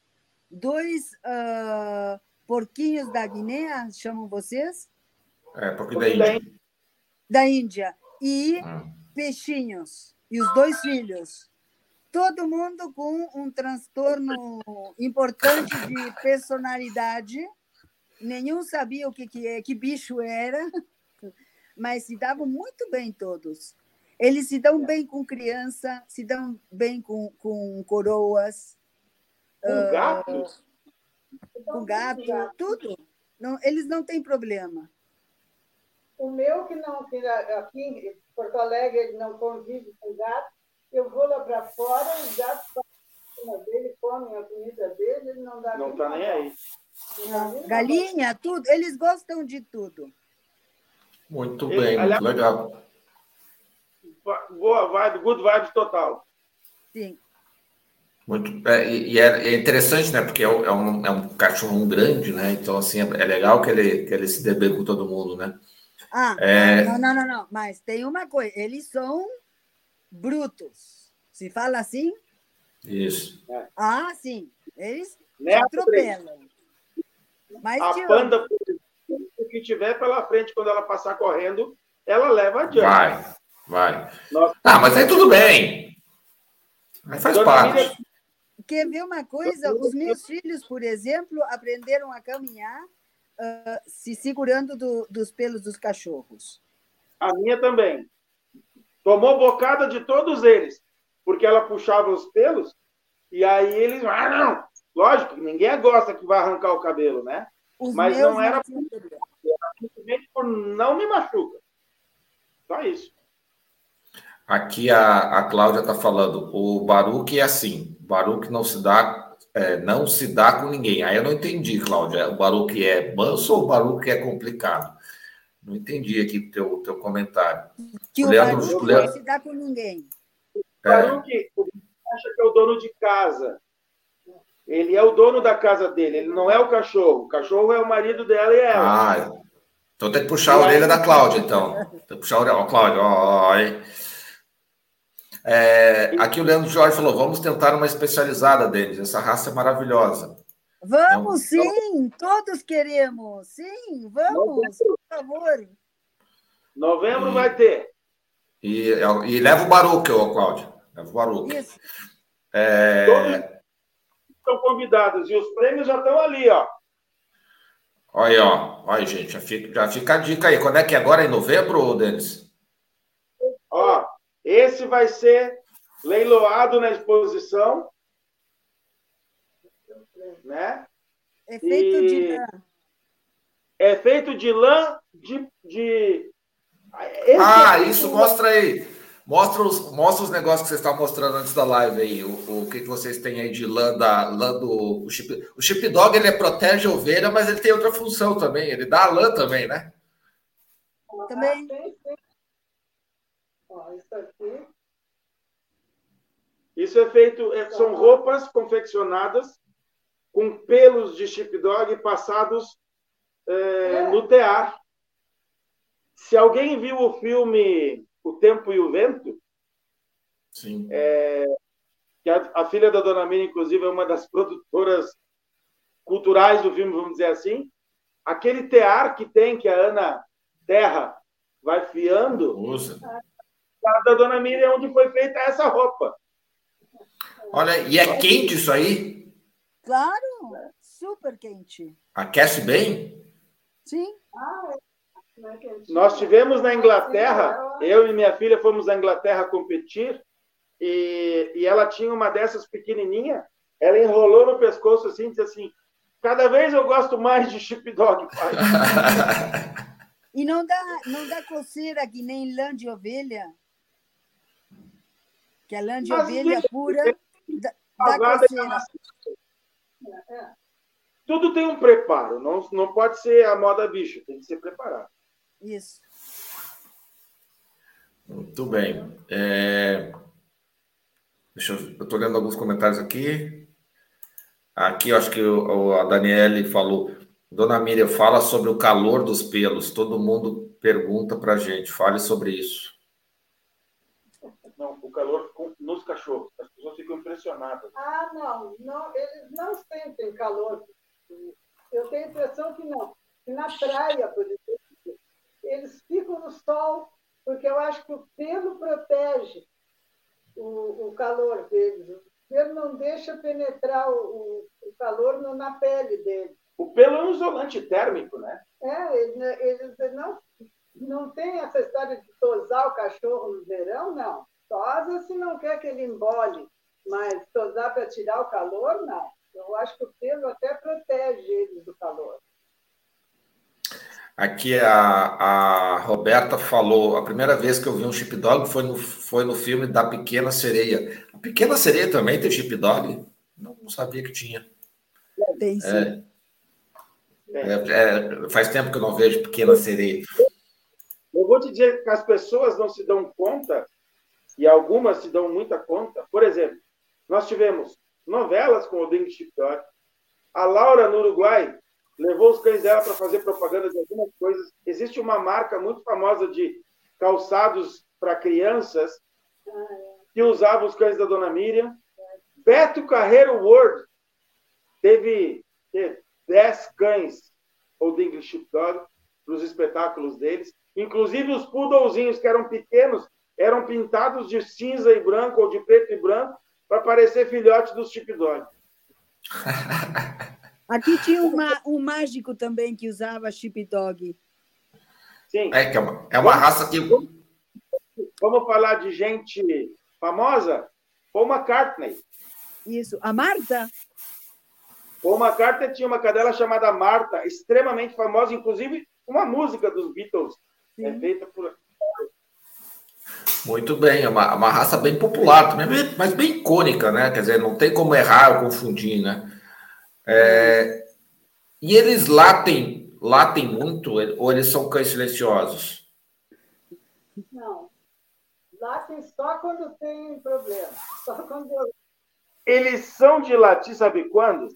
dois uh, porquinhos da Guiné, chamam vocês? É, porquinho da Índia. Da Índia. E hum. peixinhos. E os dois filhos. Todo mundo com um transtorno importante de personalidade. Nenhum sabia o que, que, é, que bicho era, mas se davam muito bem todos. Eles se dão bem com criança, se dão bem com, com coroas. Com uh, gatos? Com gato, tudo. Não, eles não têm problema. O meu, que não, que aqui em Porto Alegre ele não convive com gato, eu vou lá para fora, os gatos passam dele, comem a comida dele, ele não dá Não está nem aí. Galinha, tudo. Eles gostam de tudo. Muito bem, ele, muito legal boa vibe, good vibe total. Sim. Muito, é, e é, é, interessante, né? Porque é, é um, é um cachorro grande, né? Então, assim, é, legal que ele, que ele se dê bem com todo mundo, né? Ah, é... não, não, não, não. Mas tem uma coisa, eles são brutos. Se fala assim? Isso. Ah, sim. Eles né, atropelam. Mas a panda, o que tiver pela frente, quando ela passar correndo, ela leva adiante. Vai. Vai. Nossa. Ah, mas aí tudo bem. Aí faz parte. Quer ver uma coisa? Os meus filhos, por exemplo, aprenderam a caminhar uh, se segurando do, dos pelos dos cachorros. A minha também. Tomou bocada de todos eles, porque ela puxava os pelos e aí eles. Ah, não! Lógico, ninguém gosta que vai arrancar o cabelo, né? Os Mas não era, era simplesmente por não me machuca. Só isso. Aqui a, a Cláudia está falando, o Baruque é assim, o Baruque não se dá, é, não se dá com ninguém. Aí eu não entendi, Cláudia. O Baruque é manso ou o Baruque é complicado? Não entendi aqui o teu, teu comentário. Que o, Leandro, Baruque Leandro... não se dá com ninguém. O Baruque é. acha que é o dono de casa. Ele é o dono da casa dele, ele não é o cachorro. O cachorro é o marido dela e ela. Ah, então tem que puxar a orelha da Cláudia, então. Tem que puxar a orelha. Ó, Cláudia, ó, ó, aí. É, aqui o Leandro Jorge falou: vamos tentar uma especializada, Denis. Essa raça é maravilhosa. Vamos, sim, todos queremos. Sim, vamos, por favor. Novembro e, vai ter. E, e leva o Baruque, ô, Cláudio. Leva o Baruque. Isso. É... Todos estão convidados e os prêmios já estão ali, ó. Olha aí, ó. Olha, gente, já fica, já fica a dica aí. Quando é que é agora? Em novembro, Denis? Esse vai ser leiloado na exposição. Né? É feito e... de lã. É feito de lã de. de... Esse ah, é isso mostra aí. Mostra os, mostra os negócios que vocês estavam mostrando antes da live aí. O, o que, que vocês têm aí de lã, da, lã do. O chip, o chip dog ele protege a ovelha, mas ele tem outra função também. Ele dá a lã também, né? Também. Ó, isso aqui. Isso é feito, é, são roupas confeccionadas com pelos de dog passados é, é. no tear. Se alguém viu o filme O Tempo e o Vento, Sim. É, que a, a, filha da Dona Miriam, inclusive, é uma das produtoras culturais do filme, vamos dizer assim, aquele tear que tem, que a Ana Terra vai fiando, Usa. da Dona Miriam, onde foi feita essa roupa. Olha, e é quente isso aí? Claro, super quente. Aquece bem? Sim. Nós tivemos na Inglaterra, eu e minha filha fomos à Inglaterra competir, e, e ela tinha uma dessas pequenininha, ela enrolou no pescoço assim e disse assim, cada vez eu gosto mais de chip dog, pai. e não dá, não dá coceira que nem lã de ovelha? Que a lã de Mas, ovelha pura dá coceira. Tudo tem um preparo, não, não pode ser a moda bicho, tem que ser preparado. Isso. Muito bem. É... Deixa eu estou lendo alguns comentários aqui. Aqui eu acho que o, a Daniele falou. Dona Miriam, fala sobre o calor dos pelos. Todo mundo pergunta para a gente. Fale sobre isso. Não, o calor nos cachorros. Impressionadas. Ah, não. não eles não sentem calor. Eu tenho a impressão que não. na praia, por exemplo, eles ficam no sol, porque eu acho que o pelo protege o, o calor deles. O pelo não deixa penetrar o, o calor no, na pele deles. O pelo é um isolante térmico, né? É, eles, eles não, não tem essa história de tosar o cachorro no verão, não. Tosa se não quer que ele embole, mas tosar para tirar o calor, não. Eu acho que o pelo até protege eles do calor. Aqui a, a Roberta falou, a primeira vez que eu vi um chip dog foi no, foi no filme da Pequena Sereia. A Pequena Sereia também tem chip dog? Não, não sabia que tinha. Tem sim. É, é, é, faz tempo que eu não vejo Pequena Sereia. Eu vou te dizer que as pessoas não se dão conta, e algumas se dão muita conta. Por exemplo, nós tivemos novelas com o Ding Chip Dog. A Laura, no Uruguai, levou os cães dela para fazer propaganda de algumas coisas. Existe uma marca muito famosa de calçados para crianças que usava os cães da Dona Miriam. Beto Carreiro World teve 10 cães ou English Sheepdog para os espetáculos deles. Inclusive os poodlezinhos que eram pequenos eram pintados de cinza e branco ou de preto e branco para parecer filhote dos Sheepdog. Aqui tinha uma, um mágico também que usava dog. Sim. É, é, uma, é uma raça que. Vamos falar de gente famosa? Paul McCartney. Isso. A Marta? Paul McCartney tinha uma cadela chamada Marta, extremamente famosa, inclusive uma música dos Beatles Sim. é feita por. Muito bem, é uma, uma raça bem popular também, mas bem icônica, né? Quer dizer, não tem como errar ou confundir, né? É, e eles latem, latem muito ou eles são cães silenciosos? Não. Latem só quando tem problema. Só quando... Eles são de latir, sabe quando?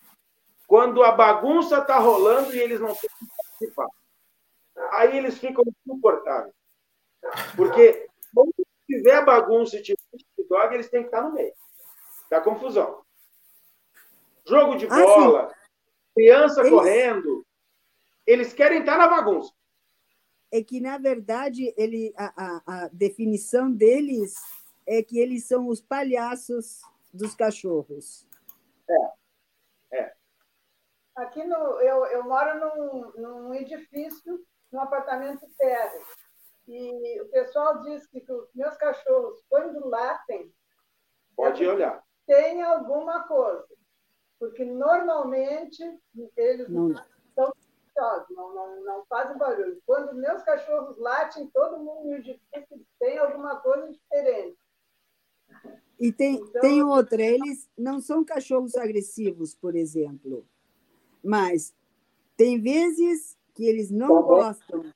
Quando a bagunça está rolando e eles não têm que participar. Aí eles ficam insuportáveis. Porque tiver bagunça e tiver dog, eles têm que estar no meio. Dá confusão. Jogo de ah, bola, sim. criança eles... correndo, eles querem estar na bagunça. É que, na verdade, ele, a, a, a definição deles é que eles são os palhaços dos cachorros. É. é. Aqui no, eu, eu moro num, num edifício, num apartamento térreo. E o pessoal diz que os meus cachorros, quando latem, pode olhar. Tem alguma coisa. Porque normalmente eles não são não, não, não fazem barulho. Quando meus cachorros latem, todo mundo me diz que tem alguma coisa diferente. E tem, então, tem outra, eles não são cachorros agressivos, por exemplo, mas tem vezes que eles não gostam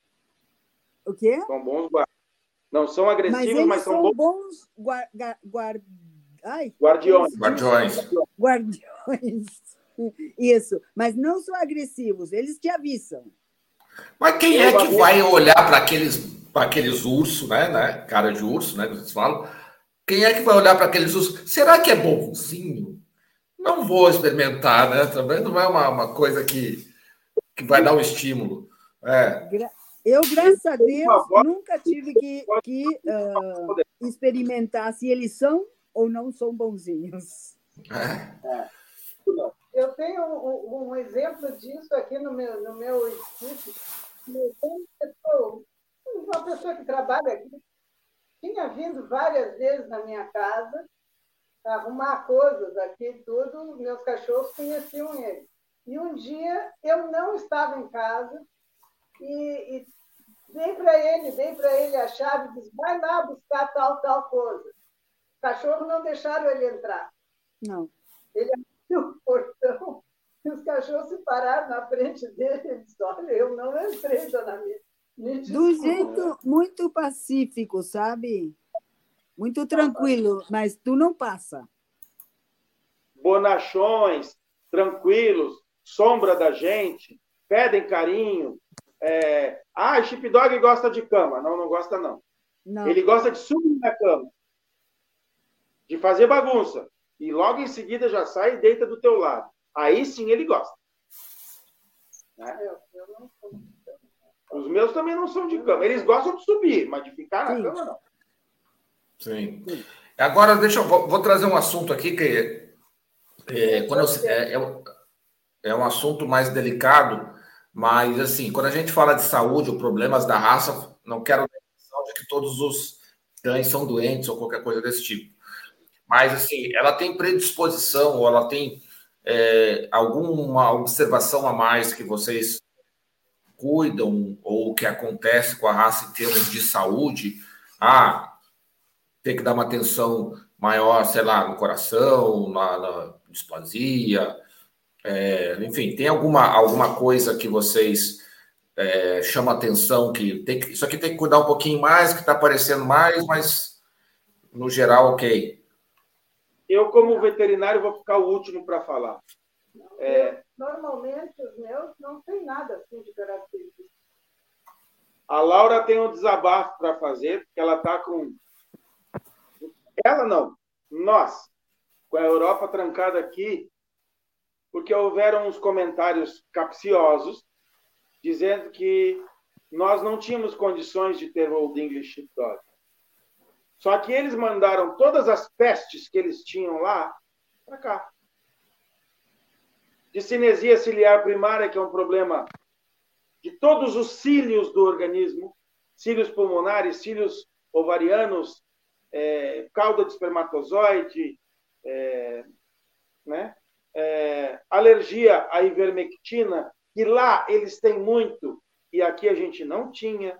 o quê? São bons guardas. Não são agressivos, mas, mas são, são, bons, bons guarda, guarda, ai, guardiões. Guardiões. Guardiões. Isso, mas não são agressivos, eles te avisam. Mas quem é que vai olhar para aqueles, aqueles ursos, né, né? Cara de urso, né? Que vocês falam. Quem é que vai olhar para aqueles ursos? Será que é bonzinho? Não vou experimentar, né? Também não é uma, uma coisa que, que vai dar um estímulo. É. Eu, graças a Deus, nunca tive que, que uh, experimentar se eles são ou não são bonzinhos. É. Eu tenho um, um, exemplo disso aqui no meu, no meu edifício. Uma pessoa que trabalha aqui tinha vindo várias vezes na minha casa arrumar coisas aqui, tudo. Meus cachorros conheciam ele. E um dia eu não estava em casa e, e Dei para ele, dei para ele a chave, disse, vai lá buscar tal, tal coisa. O cachorro não deixaram ele entrar. Não. Ele abriu o portão e os cachorros se pararam na frente dele. Ele disse, olha, eu não entrei, dona Mia. Do jeito muito pacífico, sabe? Muito tranquilo, mas tu não passa. Bonachões, tranquilos, sombra da gente, pedem carinho, é, ah, Chip Dog gosta de cama. Não, não gosta, não. não. Ele gosta de subir na cama, de fazer bagunça. E logo em seguida já sai e deita do teu lado. Aí sim ele gosta. Né? Os meus também não são de cama. Eles gostam de subir, mas de ficar na cama, não. Sim. Agora, deixa eu vou, vou trazer um assunto aqui que é, quando eu, é, é, é um assunto mais delicado mas, assim, quando a gente fala de saúde ou problemas da raça, não quero dar a de que todos os cães são doentes ou qualquer coisa desse tipo. Mas, assim, ela tem predisposição ou ela tem é, alguma observação a mais que vocês cuidam ou que acontece com a raça em termos de saúde? Ah, tem que dar uma atenção maior, sei lá, no coração, na, na displasia, é, enfim, tem alguma, alguma coisa que vocês é, chamam atenção que, tem que isso aqui tem que cuidar um pouquinho mais, que está aparecendo mais, mas no geral, ok. Eu, como veterinário, vou ficar o último para falar. É... Normalmente, os meus não tem nada assim de característica. A Laura tem um desabafo para fazer, porque ela está com. Ela não, nós, com a Europa trancada aqui, porque houveram uns comentários capciosos dizendo que nós não tínhamos condições de ter Old English Sheepdog. Só que eles mandaram todas as pestes que eles tinham lá para cá. De cinesia ciliar primária, que é um problema de todos os cílios do organismo, cílios pulmonares, cílios ovarianos, é, cauda de espermatozoide, é, né? É, alergia à ivermectina, que lá eles têm muito e aqui a gente não tinha.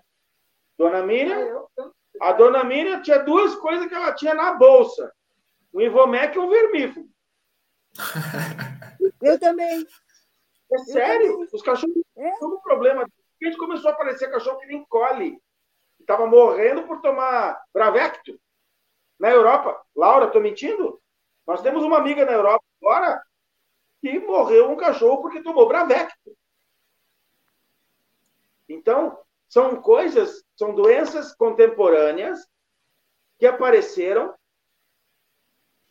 Dona Miriam, a dona Miriam tinha duas coisas que ela tinha na bolsa: o Ivomec e o vermífugo. Eu também. É sério? Também. Os cachorros é? um problema. A gente começou a aparecer cachorro que nem cole. Estava morrendo por tomar Bravecto. Na Europa. Laura, estou mentindo? Nós temos uma amiga na Europa agora que morreu um cachorro porque tomou Bravecto. Então, são coisas, são doenças contemporâneas que apareceram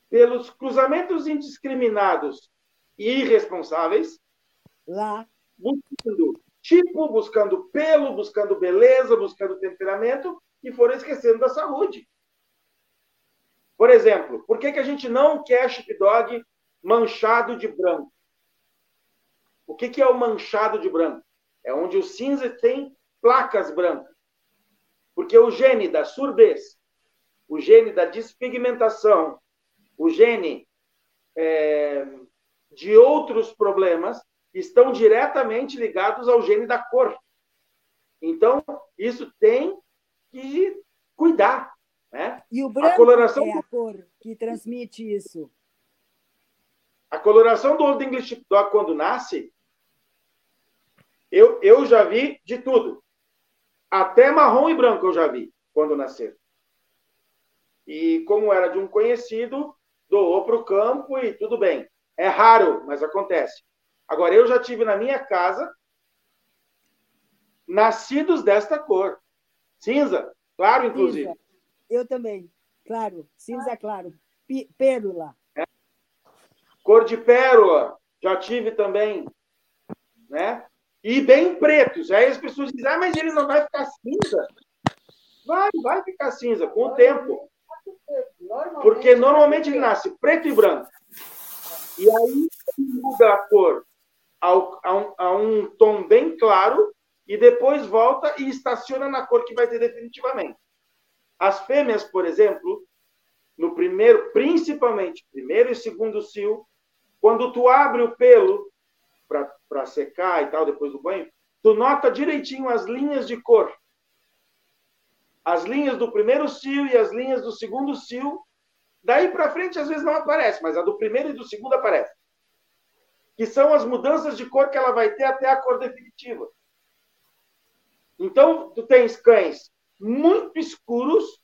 pelos cruzamentos indiscriminados e irresponsáveis, lá buscando tipo, buscando pelo, buscando beleza, buscando temperamento e foram esquecendo da saúde. Por exemplo, por que, que a gente não quer dog manchado de branco? O que, que é o manchado de branco? É onde o cinza tem placas brancas. Porque o gene da surdez, o gene da despigmentação, o gene é, de outros problemas estão diretamente ligados ao gene da cor. Então, isso tem que cuidar. Né? E o branco a coloração é a cor que transmite isso. A coloração do Old English Dog quando nasce, eu, eu já vi de tudo. Até marrom e branco eu já vi quando nascer. E como era de um conhecido, doou para o campo e tudo bem. É raro, mas acontece. Agora, eu já tive na minha casa nascidos desta cor. Cinza, claro, inclusive. Cinza. Eu também, claro. Cinza claro. Pérola. Cor de pérola, já tive também. Né? E bem pretos. Aí as pessoas dizem, ah, mas ele não vai ficar cinza. Vai, vai ficar cinza com o tempo. Porque normalmente ele nasce preto e branco. E aí muda a cor ao, a, um, a um tom bem claro e depois volta e estaciona na cor que vai ter definitivamente. As fêmeas, por exemplo, no primeiro, principalmente primeiro e segundo cio, quando tu abre o pelo para secar e tal depois do banho, tu nota direitinho as linhas de cor. As linhas do primeiro cio e as linhas do segundo cio, daí para frente às vezes não aparece, mas a do primeiro e do segundo aparece que são as mudanças de cor que ela vai ter até a cor definitiva. Então, tu tens cães muito escuros,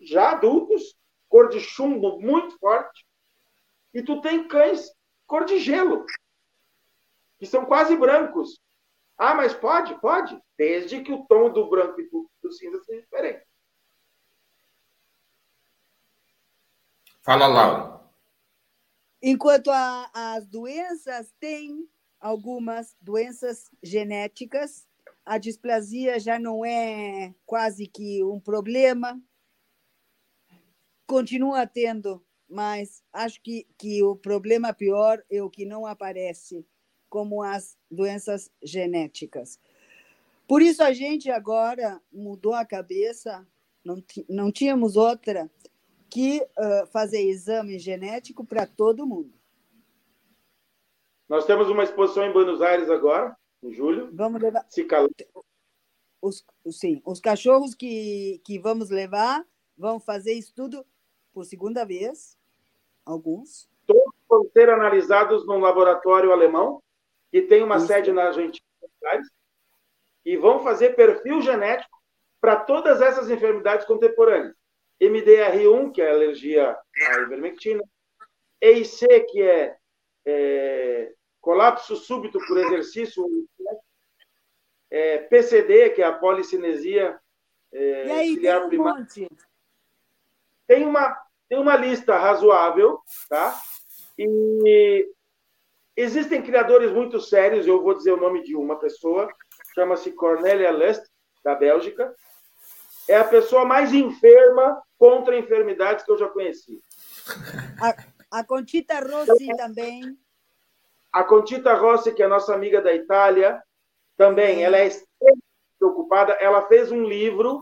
já adultos, cor de chumbo muito forte, e tu tem cães cor de gelo, que são quase brancos. Ah, mas pode? Pode, desde que o tom do branco e do, do cinza seja diferente. Fala, Laura. Enquanto a, as doenças têm algumas doenças genéticas, a displasia já não é quase que um problema. Continua tendo, mas acho que, que o problema pior é o que não aparece, como as doenças genéticas. Por isso a gente agora mudou a cabeça, não, não tínhamos outra, que uh, fazer exame genético para todo mundo. Nós temos uma exposição em Buenos Aires agora, em julho. Vamos levar. Os, sim, os cachorros que, que vamos levar vão fazer estudo por segunda vez, alguns. Todos vão ser analisados num laboratório alemão, que tem uma Isso. sede na Argentina, e vão fazer perfil genético para todas essas enfermidades contemporâneas. MDR1, que é alergia à ivermectina, EIC, que é, é colapso súbito por exercício, é, PCD, que é a policinesia é, e aí, tem um primária. Monte. Tem uma, tem uma lista razoável, tá? E existem criadores muito sérios, eu vou dizer o nome de uma pessoa, chama-se Cornélia Lest, da Bélgica, é a pessoa mais enferma contra enfermidades que eu já conheci. A, a Conchita Rossi também. A Conchita Rossi, que é nossa amiga da Itália, também, ela é extremamente preocupada. Ela fez um livro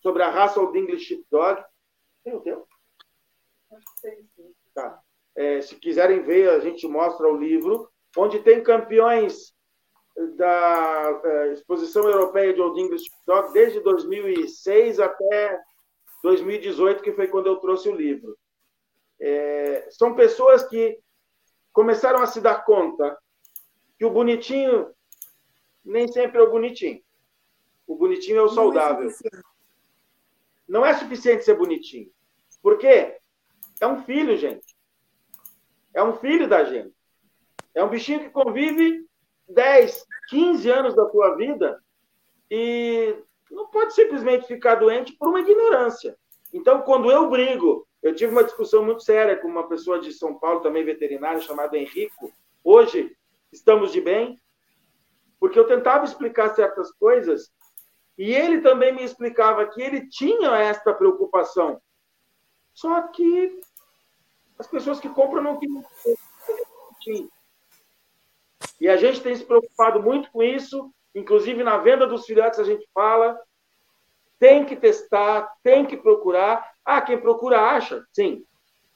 sobre a raça Old English Sheepdog. Tem o teu? Tá. É, se quiserem ver, a gente mostra o livro, onde tem campeões da é, Exposição Europeia de Old English Dog desde 2006 até 2018, que foi quando eu trouxe o livro. É, são pessoas que começaram a se dar conta que o bonitinho nem sempre é o bonitinho. O bonitinho é o saudável. Não é suficiente ser bonitinho. Por quê? É um filho, gente. É um filho da gente. É um bichinho que convive 10, 15 anos da tua vida e não pode simplesmente ficar doente por uma ignorância. Então, quando eu brigo Eu tive uma discussão muito séria com uma pessoa de São Paulo, também veterinário, chamado Henrico. Hoje, estamos de bem, porque eu tentava explicar certas coisas e ele também me explicava que ele tinha esta preocupação. Só que as pessoas que compram não tinham. E a gente tem se preocupado muito com isso, inclusive na venda dos filhotes a gente fala, tem que testar, tem que procurar. Ah, quem procura acha, sim.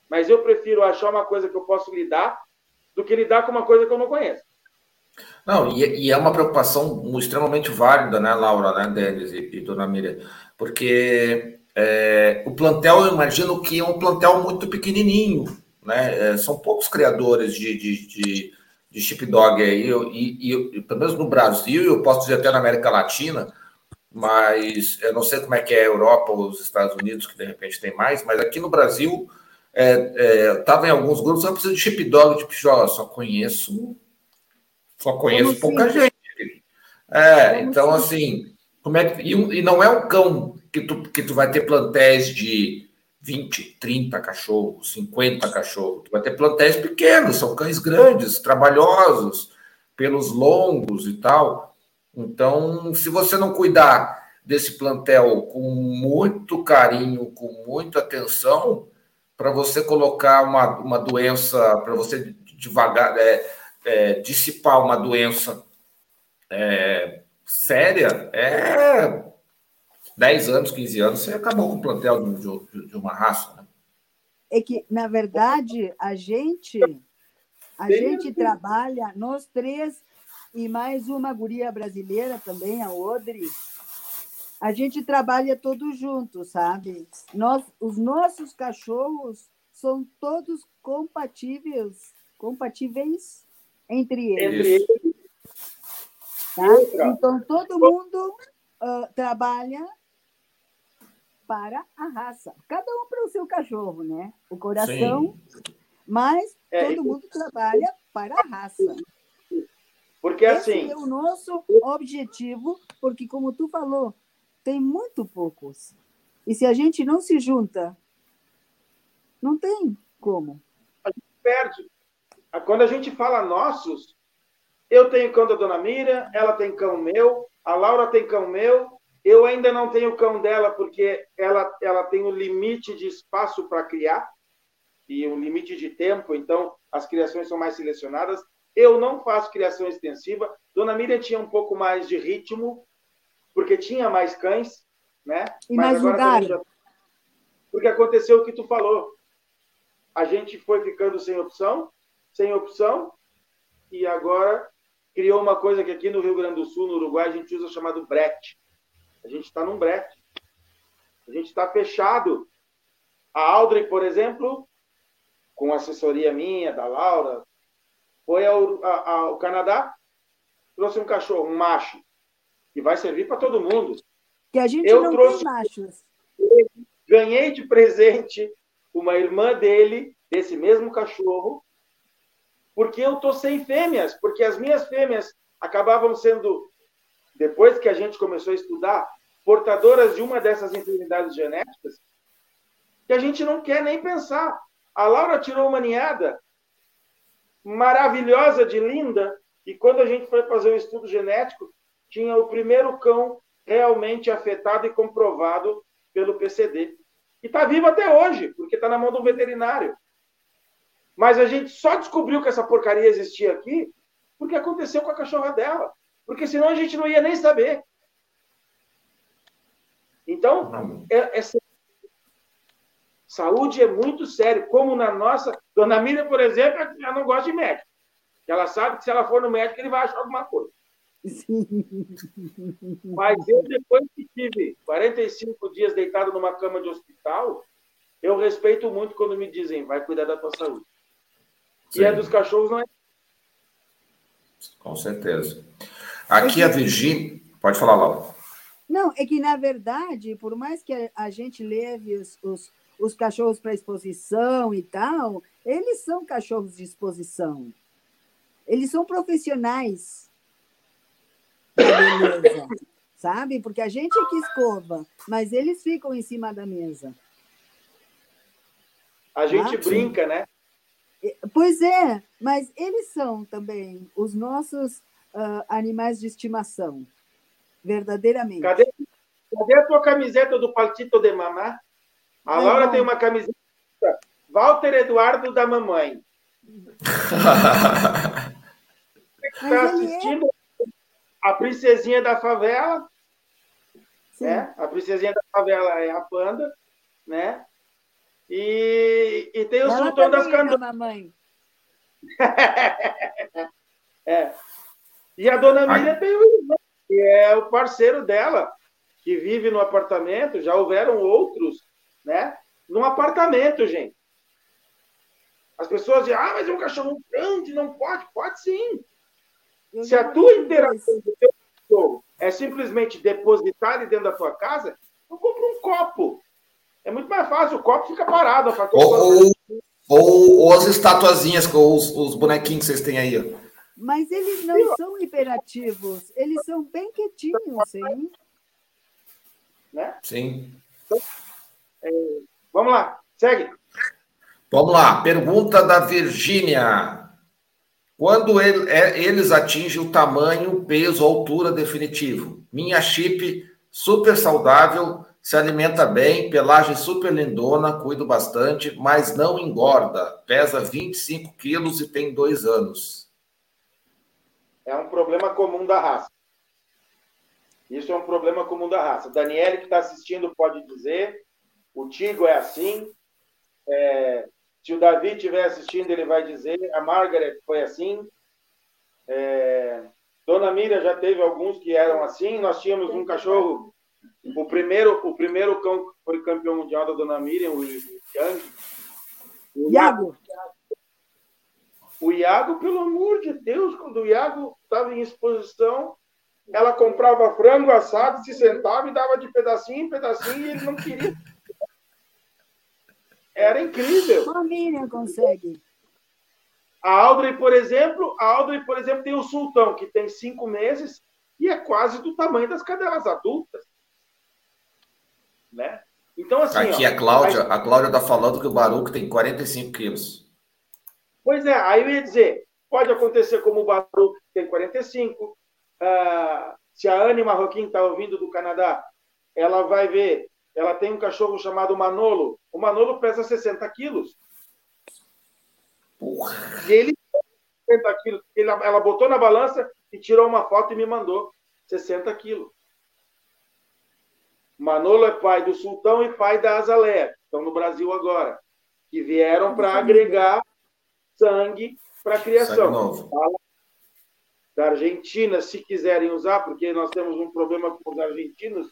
Mas eu prefiro achar uma coisa que eu posso lidar do que lidar com uma coisa que eu não conheço. Não, e, e é uma preocupação extremamente válida, né, Laura, né, Denis e, e Dona Miriam? Porque é, o plantel, eu imagino que é um plantel muito pequenininho, né? É, são poucos criadores de, de, de, de chipdog aí, e, e, pelo menos no Brasil, eu posso dizer até na América Latina, mas eu não sei como é que é a Europa ou os Estados Unidos, que de repente tem mais, mas aqui no Brasil, é, é, eu estava em alguns grupos, eu preciso de chipdog, tipo, ó, só conheço, só conheço Como pouca assim? gente. É, Como então assim, como é que, e, e, não é um cão que tu, que tu vai ter plantéis de 20, 30 cachorros, 50 cachorros, tu vai ter plantéis pequenos, são cães grandes, trabalhosos, pelos longos e tal. Então, se você não cuidar desse plantel com muito carinho, com muita atenção, para você colocar uma, uma doença, para você devagar é, é, dissipar uma doença é, séria, é 10 anos, 15 anos, você acabou com o plantel de, de, de uma raça. Né? É que, na verdade, a gente, a gente trabalha, nós três e mais uma guria brasileira também, a Odri. A gente trabalha todos juntos, sabe? Nós, os nossos cachorros são todos compatíveis, compatíveis entre eles. Entre eles. Tá? Então, todo mundo uh, trabalha para a raça. Cada um para o seu cachorro, né? O coração, Sim. mas é, todo mundo trabalha para a raça. Porque Esse assim. é o nosso objetivo, porque, como tu falou, tem muito poucos. E se a gente não se junta, não tem como. A gente perde. Quando a gente fala nossos, eu tenho cão da dona Mira, ela tem cão meu, a Laura tem cão meu, eu ainda não tenho cão dela porque ela, ela tem o um limite de espaço para criar e o um limite de tempo, então as criações são mais selecionadas. Eu não faço criação extensiva. Dona Miriam tinha um pouco mais de ritmo, porque tinha mais cães, né? E Mas mais lugar. Já... Porque aconteceu o que tu falou. A gente foi ficando sem opção, sem opção, e agora criou uma coisa que aqui no Rio Grande do Sul, no Uruguai, a gente usa chamado brete. A gente está num brete. A gente está fechado. A Audrey, por exemplo, com assessoria minha, da Laura, foi ao, a, ao Canadá, trouxe um cachorro, um macho, que vai servir para todo mundo. Que a gente eu não trouxe, tem machos. Ganhei de presente uma irmã dele, desse mesmo cachorro, porque eu tô sem fêmeas, porque as minhas fêmeas acabavam sendo, depois que a gente começou a estudar, portadoras de uma dessas enfermidades genéticas, que a gente não quer nem pensar. A Laura tirou uma ninhada maravilhosa de linda, e quando a gente foi fazer o estudo genético, tinha o primeiro cão realmente afetado e comprovado pelo PCD. E está vivo até hoje, porque está na mão do veterinário. Mas a gente só descobriu que essa porcaria existia aqui porque aconteceu com a cachorra dela. Porque senão a gente não ia nem saber. Então, é, é Saúde é muito sério, como na nossa. Dona Miriam, por exemplo, ela não gosta de médico. Ela sabe que se ela for no médico, ele vai achar alguma coisa. Mas eu, depois que tive 45 dias deitado numa cama de hospital, eu respeito muito quando me dizem, vai cuidar da tua saúde. Sim. E a dos cachorros não é. Com certeza. Aqui a Virgínia. Pode falar, Laura. Não, é que, na verdade, por mais que a gente leve os, os os cachorros para exposição e tal, eles são cachorros de exposição. Eles são profissionais da beleza, sabe? Porque a gente é que escova, mas eles ficam em cima da mesa. A gente ah, brinca, sim. né? Pois é, mas eles são também os nossos uh, animais de estimação, verdadeiramente. Cadê, cadê a tua camiseta do Paltito de Mamá? A Laura tem uma camiseta Walter Eduardo da Mamãe. Está assistindo é... a Princesinha da Favela, né? A Princesinha da Favela é a Panda, né? E, e tem o Ela Sultão das Candôs. mamãe. é. E a dona Miriam tem o irmão, que é o parceiro dela, que vive no apartamento. Já houveram outros, né? Num apartamento, gente. As pessoas dizem, ah, mas é um cachorro grande, não pode. Pode sim. Eu Se a tua interação do teu cachorro é simplesmente depositar ele dentro da tua casa, não compra um copo. É muito mais fácil, o copo fica parado. Ou, ou, ou, ou, as estatuazinhas com os, os, bonequinhos que vocês têm aí. Mas eles não são hiperativos, eles são bem quietinhos, sim. Né? Sim. Então, é, vamos lá, segue. Vamos lá, pergunta da Virgínia. Quando ele, é, eles atingem o tamanho, peso, altura definitivo? Minha chip super saudável, se alimenta bem, pelagem super lindona, cuido bastante, mas não engorda. Pesa 25 quilos e tem dois anos. É um problema comum da raça. Isso é um problema comum da raça. Daniele, que está assistindo, pode dizer. O Tigo é assim. É, se o Davi estiver assistindo, ele vai dizer. A Margaret foi assim. É, Dona Mira já teve alguns que eram assim. Nós tínhamos um cachorro o primeiro, o primeiro cão que foi campeão mundial da Dona Miriam, o Yang. O Iago. O Iago, pelo amor de Deus, quando o Iago estava em exposição, ela comprava frango assado, se sentava e dava de pedacinho em pedacinho e ele não queria. Era incrível. A Miriam consegue. A Audrey, por exemplo, a Audrey, por exemplo, tem o Sultão, que tem cinco meses e é quase do tamanho das cadelas adultas né? Então, assim. Aqui ó, a Cláudia, a Cláudia está falando que o Baruco tem 45 quilos. Pois é, aí eu ia dizer, pode acontecer como o Baruco tem 45. Uh, ah, se a Anne Marroquim está ouvindo do Canadá, ela vai ver, ela tem um cachorro chamado Manolo. O Manolo pesa 60 quilos. Porra. E ele 60 quilos. ela botou na balança e tirou uma foto e me mandou 60 quilos. Manolo é pai do Sultão e pai da Azalea, estão no Brasil agora, que vieram para agregar sangue para criação. Da Argentina, se quiserem usar, porque nós temos um problema com os argentinos.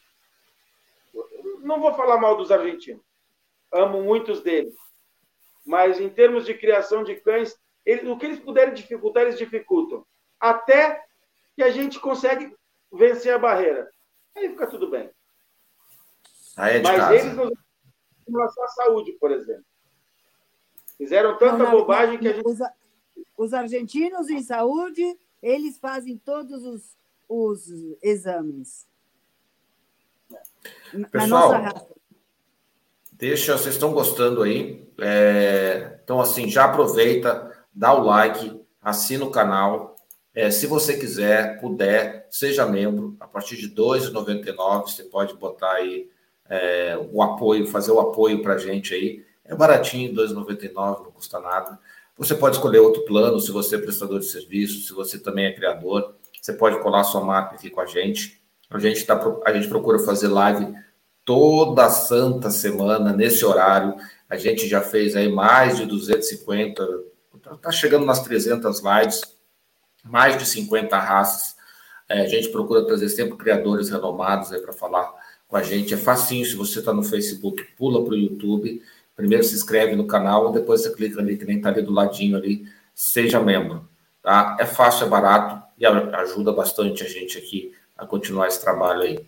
Não vou falar mal dos argentinos, amo muitos deles. Mas em termos de criação de cães, eles, o que eles puderem dificultar, eles dificultam. Até que a gente consegue vencer a barreira. Aí fica tudo bem. Aí é Mas casa. eles não em relação à saúde, por exemplo. Fizeram tanta não, bobagem que a gente. Os, os, argentinos em saúde, eles fazem todos os, os exames. Pessoal, deixa, vocês estão gostando aí. É, então, assim, já aproveita, dá o like, assina o canal. É, se você quiser, puder, seja membro. A partir de R$ 2,99, você pode botar aí é, o apoio, fazer o apoio para a gente aí. É baratinho, R$ 2,99, não custa nada. Você pode escolher outro plano, se você é prestador de serviço, se você também é criador, você pode colar sua marca aqui com a gente. A gente, tá, a gente procura fazer live toda santa semana, nesse horário. A gente já fez aí mais de 250, está chegando nas 300 lives, mais de 50 raças. É, a gente procura trazer sempre criadores renomados aí para falar com a gente. É facinho, se você está no Facebook, pula para o YouTube. Primeiro se inscreve no canal, depois você clica ali, que nem está ali do ladinho ali, seja membro. Tá? É fácil, é barato e ajuda bastante a gente aqui a continuar esse trabalho aí.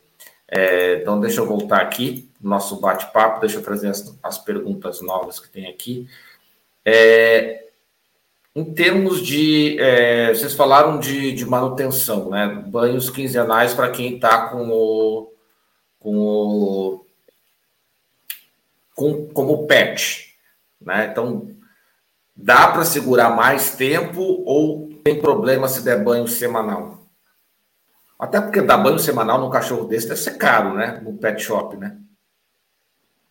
É, então, deixa eu voltar aqui no nosso bate-papo, deixa eu trazer as, as, perguntas novas que tem aqui. É, em termos de. É, vocês falaram de, de, manutenção, né? Banhos quinzenais para quem está com o, com o com, como pet. Né? Então, dá para segurar mais tempo ou tem problema se der banho semanal? Até porque dar banho semanal num cachorro desse deve ser caro, né? No pet shop, né?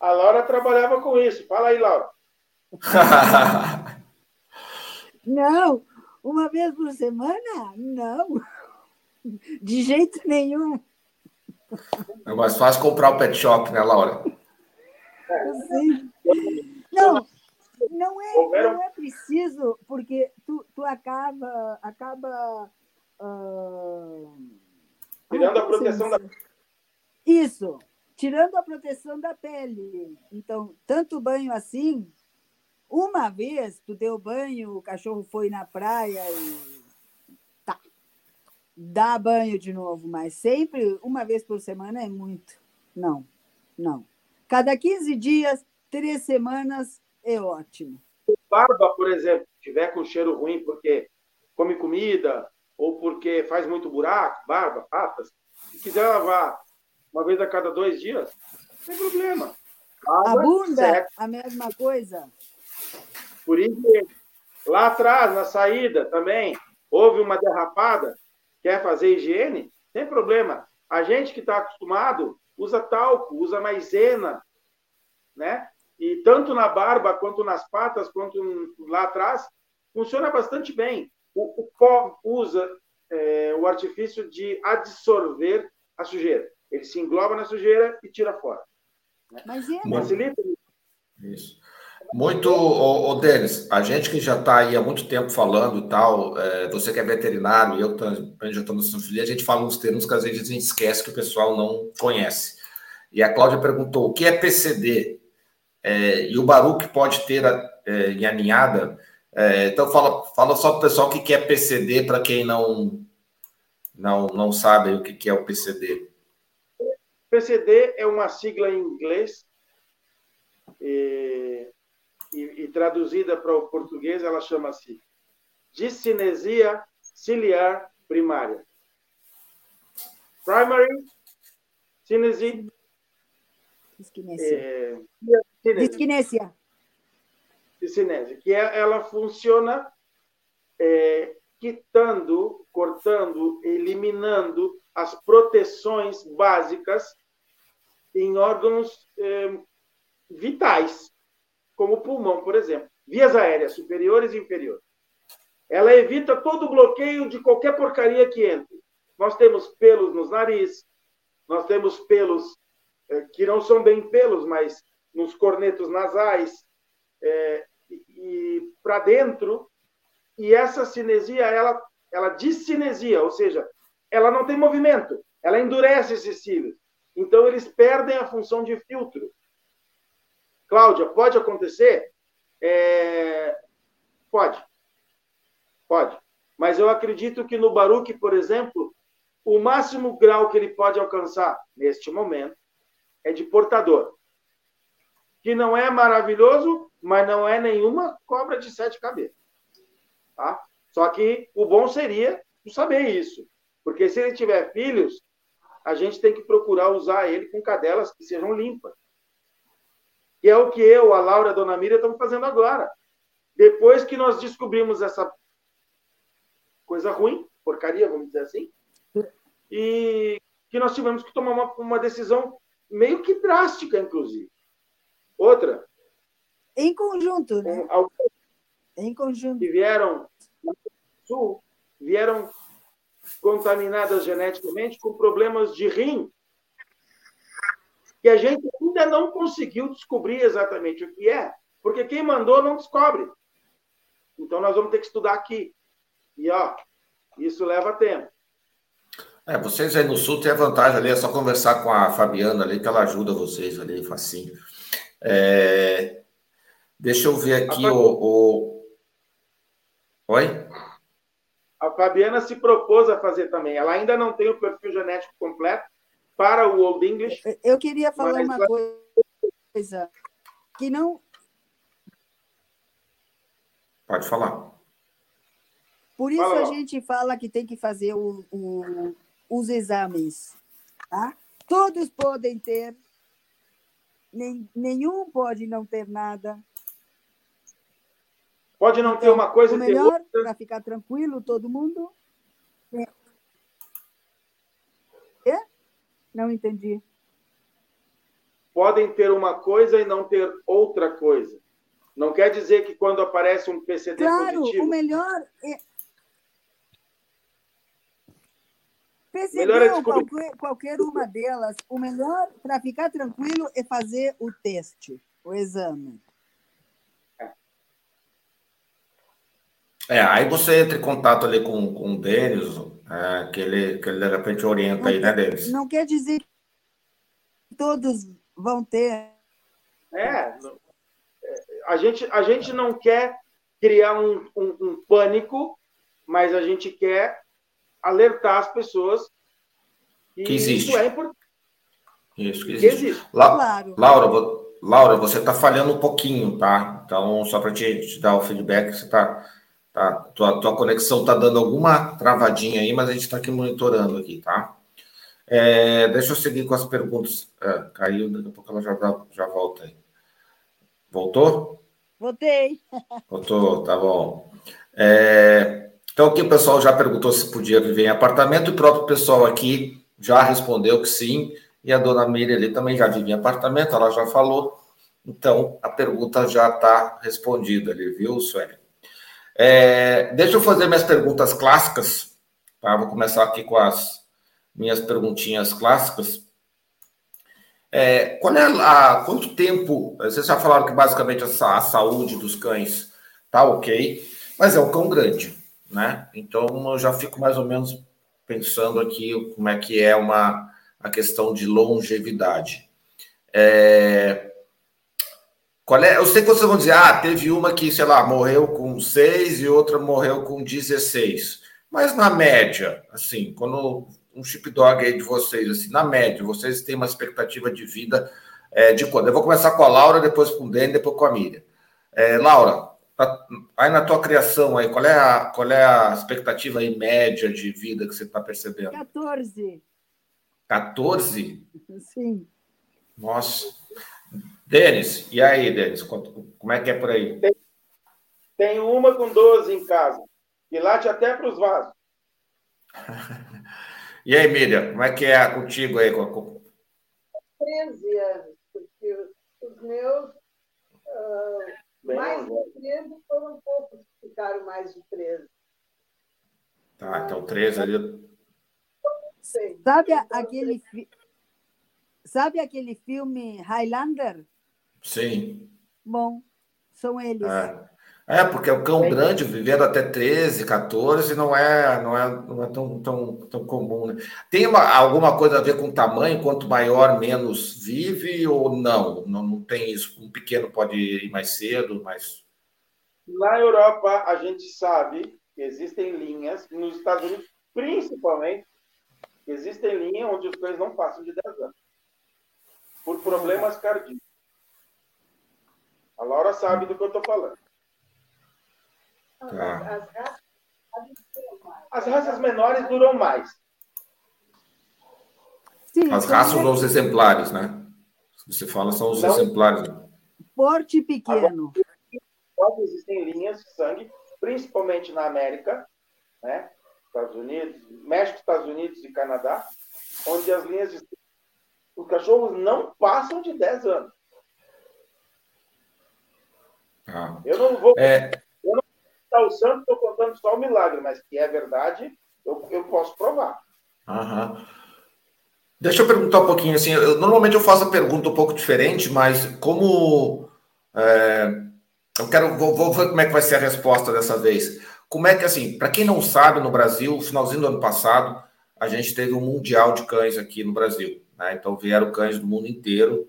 A Laura trabalhava com isso. Fala aí, Laura. Não, uma vez por semana? Não. De jeito nenhum. É mais fácil comprar o pet shop, né, Laura? Sim. Não, não é, não é preciso, porque tu, tu acaba. acaba uh... Tirando a proteção da. Isso, tirando a proteção da pele. Então, tanto banho assim, uma vez tu deu banho, o cachorro foi na praia e tá. Dá banho de novo, mas sempre uma vez por semana é muito. Não, não. Cada 15 dias, três semanas é ótimo. Barba, por exemplo, tiver com cheiro ruim porque come comida ou porque faz muito buraco, barba, patas, se quiser lavar uma vez a cada dois dias, não tem problema. Água, a bunda, certo. a mesma coisa. Por isso, lá atrás, na saída também, houve uma derrapada, quer fazer higiene, sem problema. A gente que está acostumado usa talco, usa maisena, né? E tanto na barba, quanto nas patas, quanto lá atrás, funciona bastante bem. O, o pó usa é, o artifício de absorver a sujeira. Ele se engloba na sujeira e tira fora. Né? Maisena. Facilita. Isso. Muito, ô, ô Denis, a gente que já está aí há muito tempo falando e tal, é, você que é veterinário, eu também já estou no Sanfilia, a gente fala uns termos que às vezes a gente esquece que o pessoal não conhece. E a Cláudia perguntou, o que é PCD? É, e o Baruch pode ter é, em aninhada? É, então fala, fala só para o pessoal o que é PCD, para quem não, não, não sabe o que é o PCD. PCD é uma sigla em inglês, e e, e traduzida para o português, ela chama-se discinesia ciliar primária. Primary cinesia. Disquinésia. É, disquinésia. Disquinésia. Que é, ela funciona é, quitando, cortando, eliminando as proteções básicas em órgãos é, vitais como o pulmão, por exemplo. Vias aéreas superiores e inferiores. Ela evita todo o bloqueio de qualquer porcaria que entre. Nós temos pelos nos nariz, nós temos pelos é, que não são bem pelos, mas nos cornetos nasais é, e, e para dentro. E essa cinesia, ela, ela discinesia, ou seja, ela não tem movimento, ela endurece esses cílios. Então, eles perdem a função de filtro. Cláudia, pode acontecer? É... Pode. Pode. Mas eu acredito que no Baruch, por exemplo, o máximo grau que ele pode alcançar neste momento é de portador. Que não é maravilhoso, mas não é nenhuma cobra de sete cabeças. Tá? Só que o bom seria saber isso. Porque se ele tiver filhos, a gente tem que procurar usar ele com cadelas que sejam limpas que é o que eu, a Laura, a Dona Miriam estamos fazendo agora. Depois que nós descobrimos essa coisa ruim, porcaria, vamos dizer assim, e que nós tivemos que tomar uma, uma decisão meio que drástica, inclusive. Outra. Em conjunto, né? Alguns em conjunto. Que vieram do sul, vieram contaminadas geneticamente com problemas de rim que a gente ainda não conseguiu descobrir exatamente o que é, porque quem mandou não descobre. Então nós vamos ter que estudar aqui. E ó, isso leva tempo. É, vocês aí no sul têm a vantagem ali, é só conversar com a Fabiana ali, que ela ajuda vocês ali, facinho. É... Deixa eu ver aqui o, o, Oi? A Fabiana se propôs a fazer também. Ela ainda não tem o perfil genético completo, para o Old English. Eu queria falar uma coisa que não. Pode falar. Por isso Fala. a gente fala que tem que fazer o, o, os exames. Tá? Todos podem ter, nem, nenhum pode não ter nada. Pode não ter uma coisa o melhor para ficar tranquilo, todo mundo. É? Não entendi. Podem ter uma coisa e não ter outra coisa. Não quer dizer que quando aparece um PCD claro, positivo. o melhor é. PCD melhor é ou qualquer, qualquer uma delas, o melhor para ficar tranquilo é fazer o teste, o exame. É, aí você entra em contato ali com, com o Denis, é, que, ele, que ele de repente orienta não aí, né, Denis? Não quer dizer que todos vão ter. É, a gente, a gente não quer criar um, um, um pânico, mas a gente quer alertar as pessoas que, que existe. Isso é importante. Isso, que existe. Que existe. La claro. Laura, Laura, você está falhando um pouquinho, tá? Então, só para te, te, dar o feedback, você está Tá? Tua, tua conexão está dando alguma travadinha aí, mas a gente está aqui monitorando aqui, tá? É, deixa eu seguir com as perguntas. É, caiu, daqui a pouco ela já, já volta aí. Voltou? Voltei. Voltou, tá bom. É, então, aqui o pessoal já perguntou se podia viver em apartamento, e o próprio pessoal aqui já respondeu que sim, e a dona Miriam ali também já vive em apartamento, ela já falou. Então, a pergunta já está respondida ali, viu, Sueli? É, deixa eu fazer minhas perguntas clássicas. Tá? Vou começar aqui com as minhas perguntinhas clássicas. É, é quanto tempo? Vocês já falaram que basicamente a, a saúde dos cães tá ok, mas é um cão grande, né? Então eu já fico mais ou menos pensando aqui como é que é uma a questão de longevidade. É, qual é? Eu sei que vocês vão dizer, ah, teve uma que, sei lá, morreu com 6 e outra morreu com 16. Mas na média, assim, quando um chip dog aí de vocês, assim, na média, vocês têm uma expectativa de vida é, de quando? Eu vou começar com a Laura, depois com o Dani, depois com a Miriam. É, Laura, tá, aí na tua criação aí, qual é a, qual é a expectativa aí média de vida que você está percebendo? 14. 14? Sim. Nossa. Denis, e aí, Denis, como é que é por aí? Tem, tem uma com 12 em casa, e late até para os vasos. e aí, Miriam, como é que é contigo aí? 13 anos, porque os meus uh, mais de 13 foram poucos que ficaram mais de 13. Tá, então 13 ali. Sabe aquele, sabe aquele filme Highlander? Sim. Bom, são eles. É. É, porque o cão grande vivendo até 13, 14 não é, não é, não é tão, tão, tão comum. Né? Tem uma, alguma coisa a ver com o tamanho? Quanto maior, menos vive ou não? Não, não tem isso. Um pequeno pode ir mais cedo, mas. Na Europa, a gente sabe que existem linhas, nos Estados Unidos, principalmente, existem linhas onde os cães não passam de 10 anos. Por problemas cardíacos. A Laura sabe do que eu estou falando. Tá. As raças menores duram mais. Sim, As raças são os exemplares, né? Você fala são os Não, exemplares. Porte pequeno. Agora, existem linhas de sangue, principalmente na América, né? Estados Unidos, México, Estados Unidos e Canadá, onde as linhas de os cachorros não passam de 10 anos. Ah. Eu não vou. É... Eu não vou o santo, estou contando só o milagre, mas que é verdade, eu, eu posso provar. Aham. Deixa eu perguntar um pouquinho assim. Eu, normalmente eu faço a pergunta um pouco diferente, mas como é, eu quero vou, vou, ver como é que vai ser a resposta dessa vez. Como é que assim, para quem não sabe, no Brasil, no finalzinho do ano passado, a gente teve um mundial de cães aqui no Brasil. Né? Então vieram cães do mundo inteiro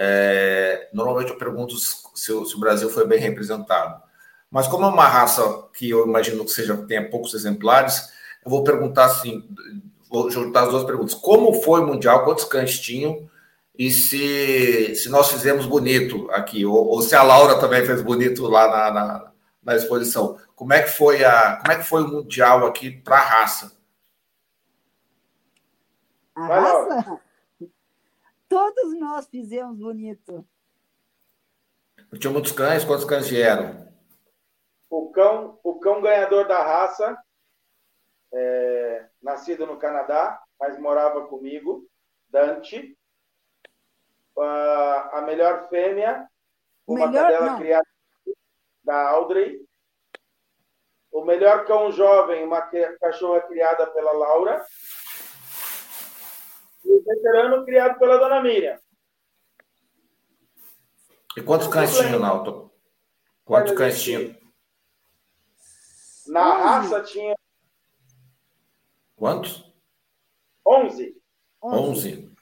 é, normalmente eu pergunto se, o, se, o Brasil foi bem representado. Mas como é uma raça que eu imagino que seja tenha poucos exemplares, eu vou perguntar assim, vou juntar as duas perguntas. Como foi o Mundial? Quantos cães tinham? E se, se nós fizemos bonito aqui, ou, ou se a Laura também fez bonito lá na, na, na, exposição. Como é que foi a como é que foi o Mundial aqui para a raça? A raça? Todos nós fizemos bonito. Tinha muitos cães, quantos cães vieram? o cão, o cão ganhador da raça, é, nascido no Canadá, mas morava comigo, Dante. Uh, a melhor fêmea, uma melhor, cadela não. criada da Audrey. O melhor cão jovem, uma cachorra criada pela Laura. E o veterano criado pela dona Miriam. E quantos cães tinha, Naldo? Quantos cães tinha? Na raça tinha. Quantos? Onze. Onze.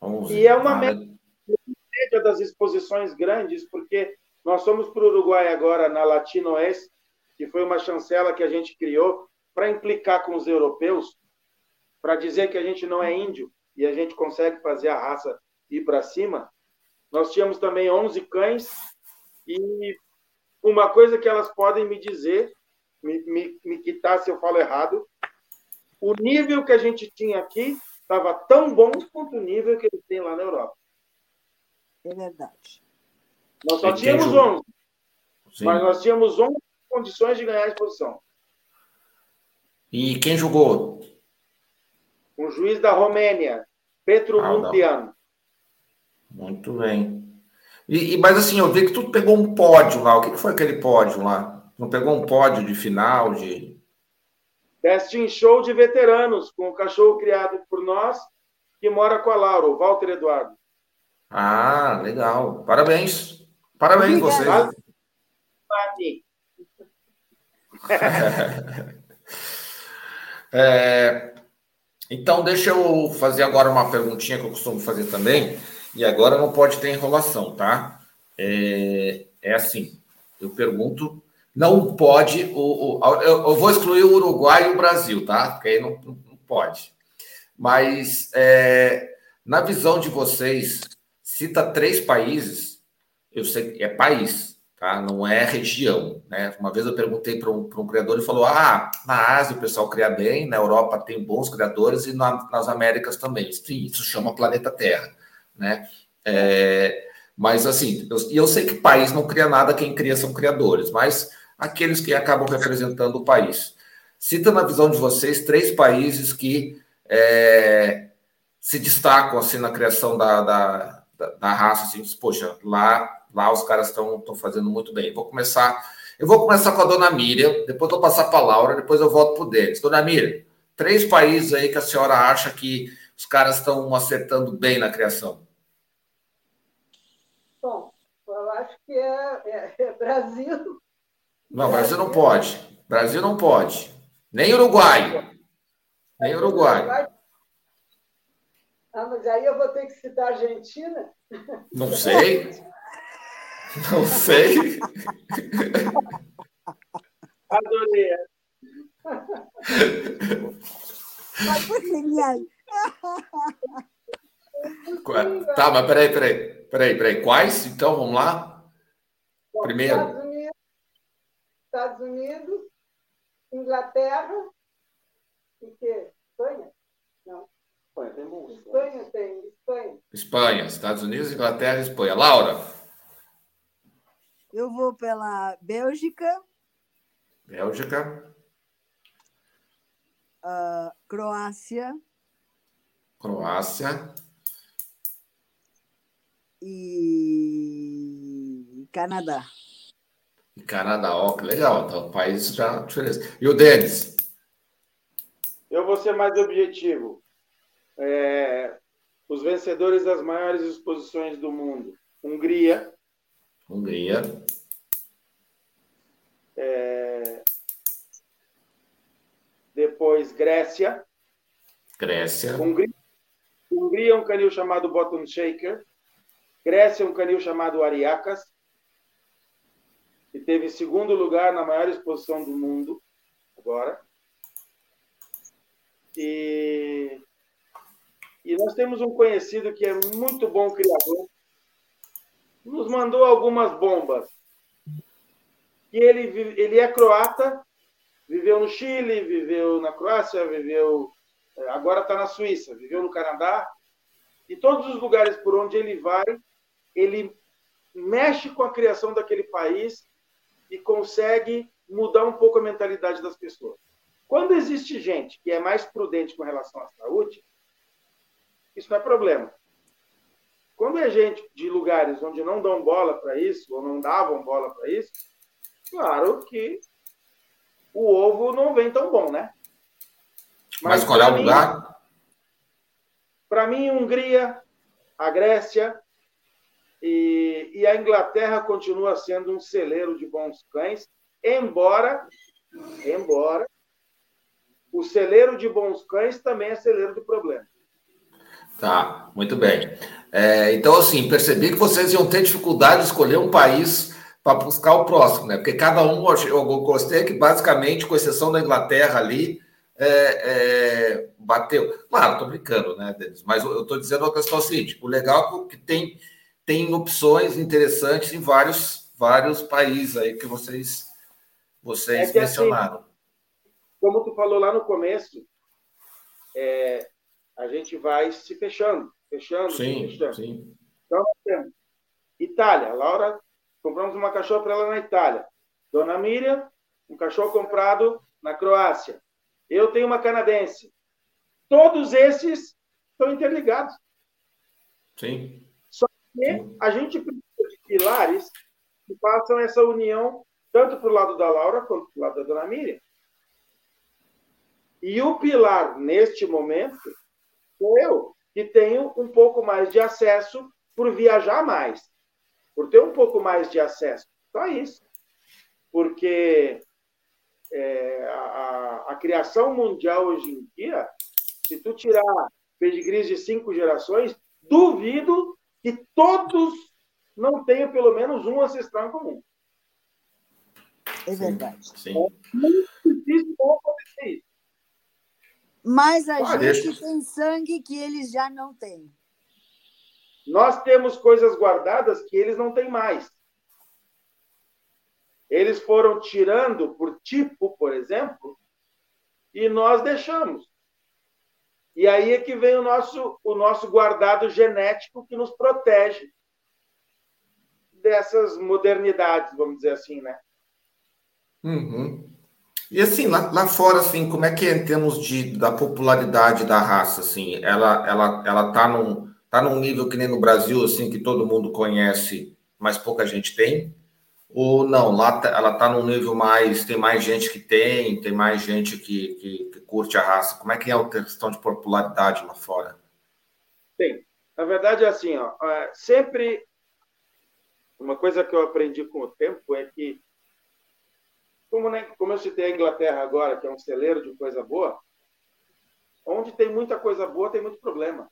Onze. E é uma ah, média das exposições grandes, porque nós fomos para o Uruguai agora, na Latino Oeste, que foi uma chancela que a gente criou para implicar com os europeus, para dizer que a gente não é índio e a gente consegue fazer a raça ir para cima. Nós tínhamos também 11 cães e uma coisa que elas podem me dizer, me, me, me quitar se eu falo errado, o nível que a gente tinha aqui estava tão bom quanto o nível que eles têm lá na Europa. É verdade. Nós só tínhamos 11, Sim. mas nós tínhamos 11 condições de ganhar a exposição. E quem jogou? Um juiz da Romênia, Petro ah, Muntian. Muito bem. E, e, mas assim, eu vi que tu pegou um pódio lá. O que foi aquele pódio lá? Não pegou um pódio de final, de. Best Show de veteranos, com o cachorro criado por nós, que mora com a Laura, o Walter Eduardo. Ah, legal. Parabéns. Parabéns vocês. é, então, deixa eu fazer agora uma perguntinha que eu costumo fazer também. E agora não pode ter enrolação, tá? É, é assim, eu pergunto, não pode, o, o eu, eu, vou excluir o Uruguai e o Brasil, tá? Porque aí não, não pode. Mas é, na visão de vocês, cita três países, eu sei que é país, tá? Não é região, né? Uma vez eu perguntei para um, um criador e falou: ah, na Ásia o pessoal cria bem, na Europa tem bons criadores e na, nas Américas também. Sim, isso chama planeta Terra né? É, mas assim, eu, eu sei que país não cria nada, quem cria são criadores, mas aqueles que acabam representando o país. Cita na visão de vocês três países que é, se destacam assim na criação da, da, da, da raça, assim, poxa, lá, lá os caras estão fazendo muito bem. Vou começar, eu vou começar com a dona Miriam, depois vou passar para a Laura, depois eu volto para o Denis. Dona Miriam, três países aí que a senhora acha que os caras estão acertando bem na criação? Bom, eu acho que é, é, é Brasil. Não, Brasil não pode. Brasil não pode. Nem Uruguai. Nem Uruguai. Ah, mas aí eu vou ter que citar a Argentina? Não sei. Não sei. Adorei. Mas foi genial. Tá, mas peraí, peraí, peraí, peraí. Quais? Então, vamos lá? Primeiro. Estados Unidos, Estados Unidos Inglaterra e que? Espanha? Não. Espanha tem bom. Espanha tem, Espanha. Espanha, Estados Unidos, Inglaterra e Espanha. Laura? Eu vou pela Bélgica. Bélgica. Uh, Croácia. Croácia. E Canadá. E Canadá, ó, que legal. Então, o país já diferença. E o Denis? Eu vou ser mais objetivo. É, os vencedores das maiores exposições do mundo. Hungria. Hungria. É, depois Grécia. Grécia. Hungria, Hungria é um canil chamado Bottom Shaker. Grécia é um canil chamado Ariacas, que teve segundo lugar na maior exposição do mundo agora. E, e nós temos um conhecido que é muito bom criador, nos mandou algumas bombas. E ele, ele é croata, viveu no Chile, viveu na Croácia, viveu é, agora está na Suíça, viveu no Canadá, e todos os lugares por onde ele vai, ele mexe com a criação daquele país e consegue mudar um pouco a mentalidade das pessoas. Quando existe gente que é mais prudente com relação à saúde, isso não é problema. Quando é gente de lugares onde não dão bola para isso, ou não davam bola para isso, claro que o ovo não vem tão bom, né? Mas, Mas qual é o lugar? Para mim, Hungria, a Grécia e, e, a Inglaterra continua sendo um celeiro de bons cães, embora, embora o celeiro de bons cães também é celeiro de problemas. Tá, muito bem. É, então, assim, percebi que vocês iam ter dificuldade de escolher um país para buscar o próximo, né? Porque cada um, eu gostei que basicamente, com exceção da Inglaterra ali, é, é, bateu. Claro, estou brincando, né, Denis? Mas eu estou dizendo a questão seguinte: o legal é que tem, tem opções interessantes em vários, vários países aí que vocês, vocês é que, assim, mencionaram. Assim, como tu falou lá no começo, é, a gente vai se fechando, fechando, sim, se fechando. Sim. Então, Itália. Laura, compramos uma cachorra para ela na Itália. Dona Miriam, um cachorro comprado na Croácia. Eu tenho uma canadense. Todos esses estão interligados. Sim. Só que a gente precisa de pilares que façam essa união tanto para o lado da Laura quanto para o lado da Dona Miriam. E o pilar, neste momento, sou eu, que tenho um pouco mais de acesso por viajar mais, por ter um pouco mais de acesso. Só isso. Porque é, a, a, criação mundial hoje em dia, se tu tirar pedigrees de cinco gerações, duvido que todos não tenham pelo menos um ancestral em comum. É verdade. Sim. É muito difícil acontecer isso. Mas a ah, gente deixa. tem sangue que eles já não têm. Nós temos coisas guardadas que eles não têm mais. Eles foram tirando por tipo, por exemplo, e nós deixamos. E aí é que vem o nosso, o nosso guardado genético que nos protege dessas modernidades, vamos dizer assim, né? Uhum. E assim, lá, lá fora, assim, como é que é em termos de, da popularidade da raça, assim? Ela, ela, ela tá num, tá num nível que nem no Brasil, assim, que todo mundo conhece, mas pouca gente tem? Ou não, lá tá, ela tá num nível mais, tem mais gente que tem, tem mais gente que, que, que curte a raça. Como é que é a questão de popularidade lá fora? Tem. Na verdade, é assim, ó, é, sempre uma coisa que eu aprendi com o tempo é que como, né, como eu citei a Inglaterra agora, que é um celeiro de coisa boa, onde tem muita coisa boa, tem muito problema.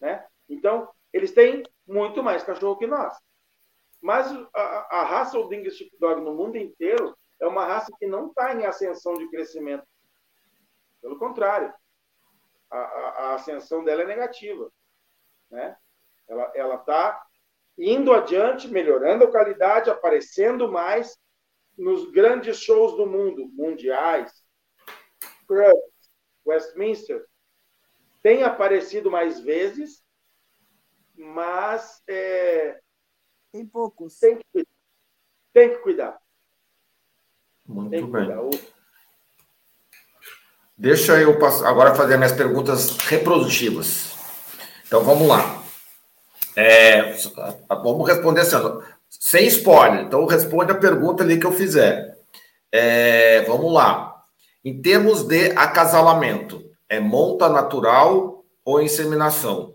Né? Então, eles têm muito mais cachorro que nós. Mas a, a raça Old English Sheepdog no mundo inteiro é uma raça que não está em ascensão de crescimento. Pelo contrário, a, a, a ascensão dela é negativa. Né? Ela está indo adiante, melhorando a qualidade, aparecendo mais, nos grandes shows do mundo, mundiais, Cruz, Westminster, tem aparecido mais vezes, mas é, tem poucos. Tem que, tem que cuidar. Muito tem bem. Cuidar. Deixa eu agora fazer minhas perguntas reprodutivas. Então vamos lá. É, vamos responder assim, sem spoiler. Então, responde a pergunta ali que eu fizer. É, vamos lá. Em termos de acasalamento, é monta natural ou inseminação?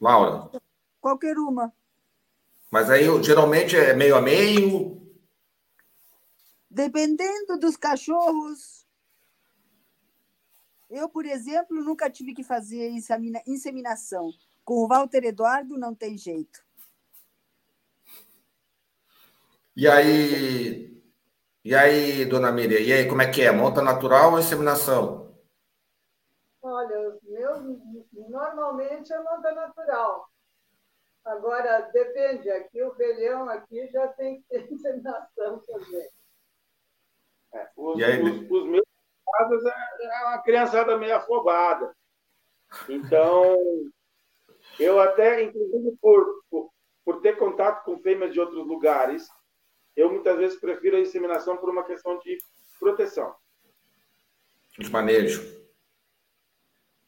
Laura? Qualquer uma. Mas aí, geralmente, é meio a meio? Dependendo dos cachorros. Eu, por exemplo, nunca tive que fazer inseminação. Com o Walter Eduardo, não tem jeito. E aí, e aí, dona Miriam, e aí, como é que é? Monta natural ou inseminação? Olha, os meus normalmente é monta natural. Agora, depende, aqui o velhão aqui já tem que ter inseminação também. É, os, aí, os, os, meus casos é, é uma criançada meio afobada. Então, eu até, inclusive por, por por ter contato com fêmeas de outros lugares, eu muitas vezes prefiro a inseminação por uma questão de proteção. De manejo.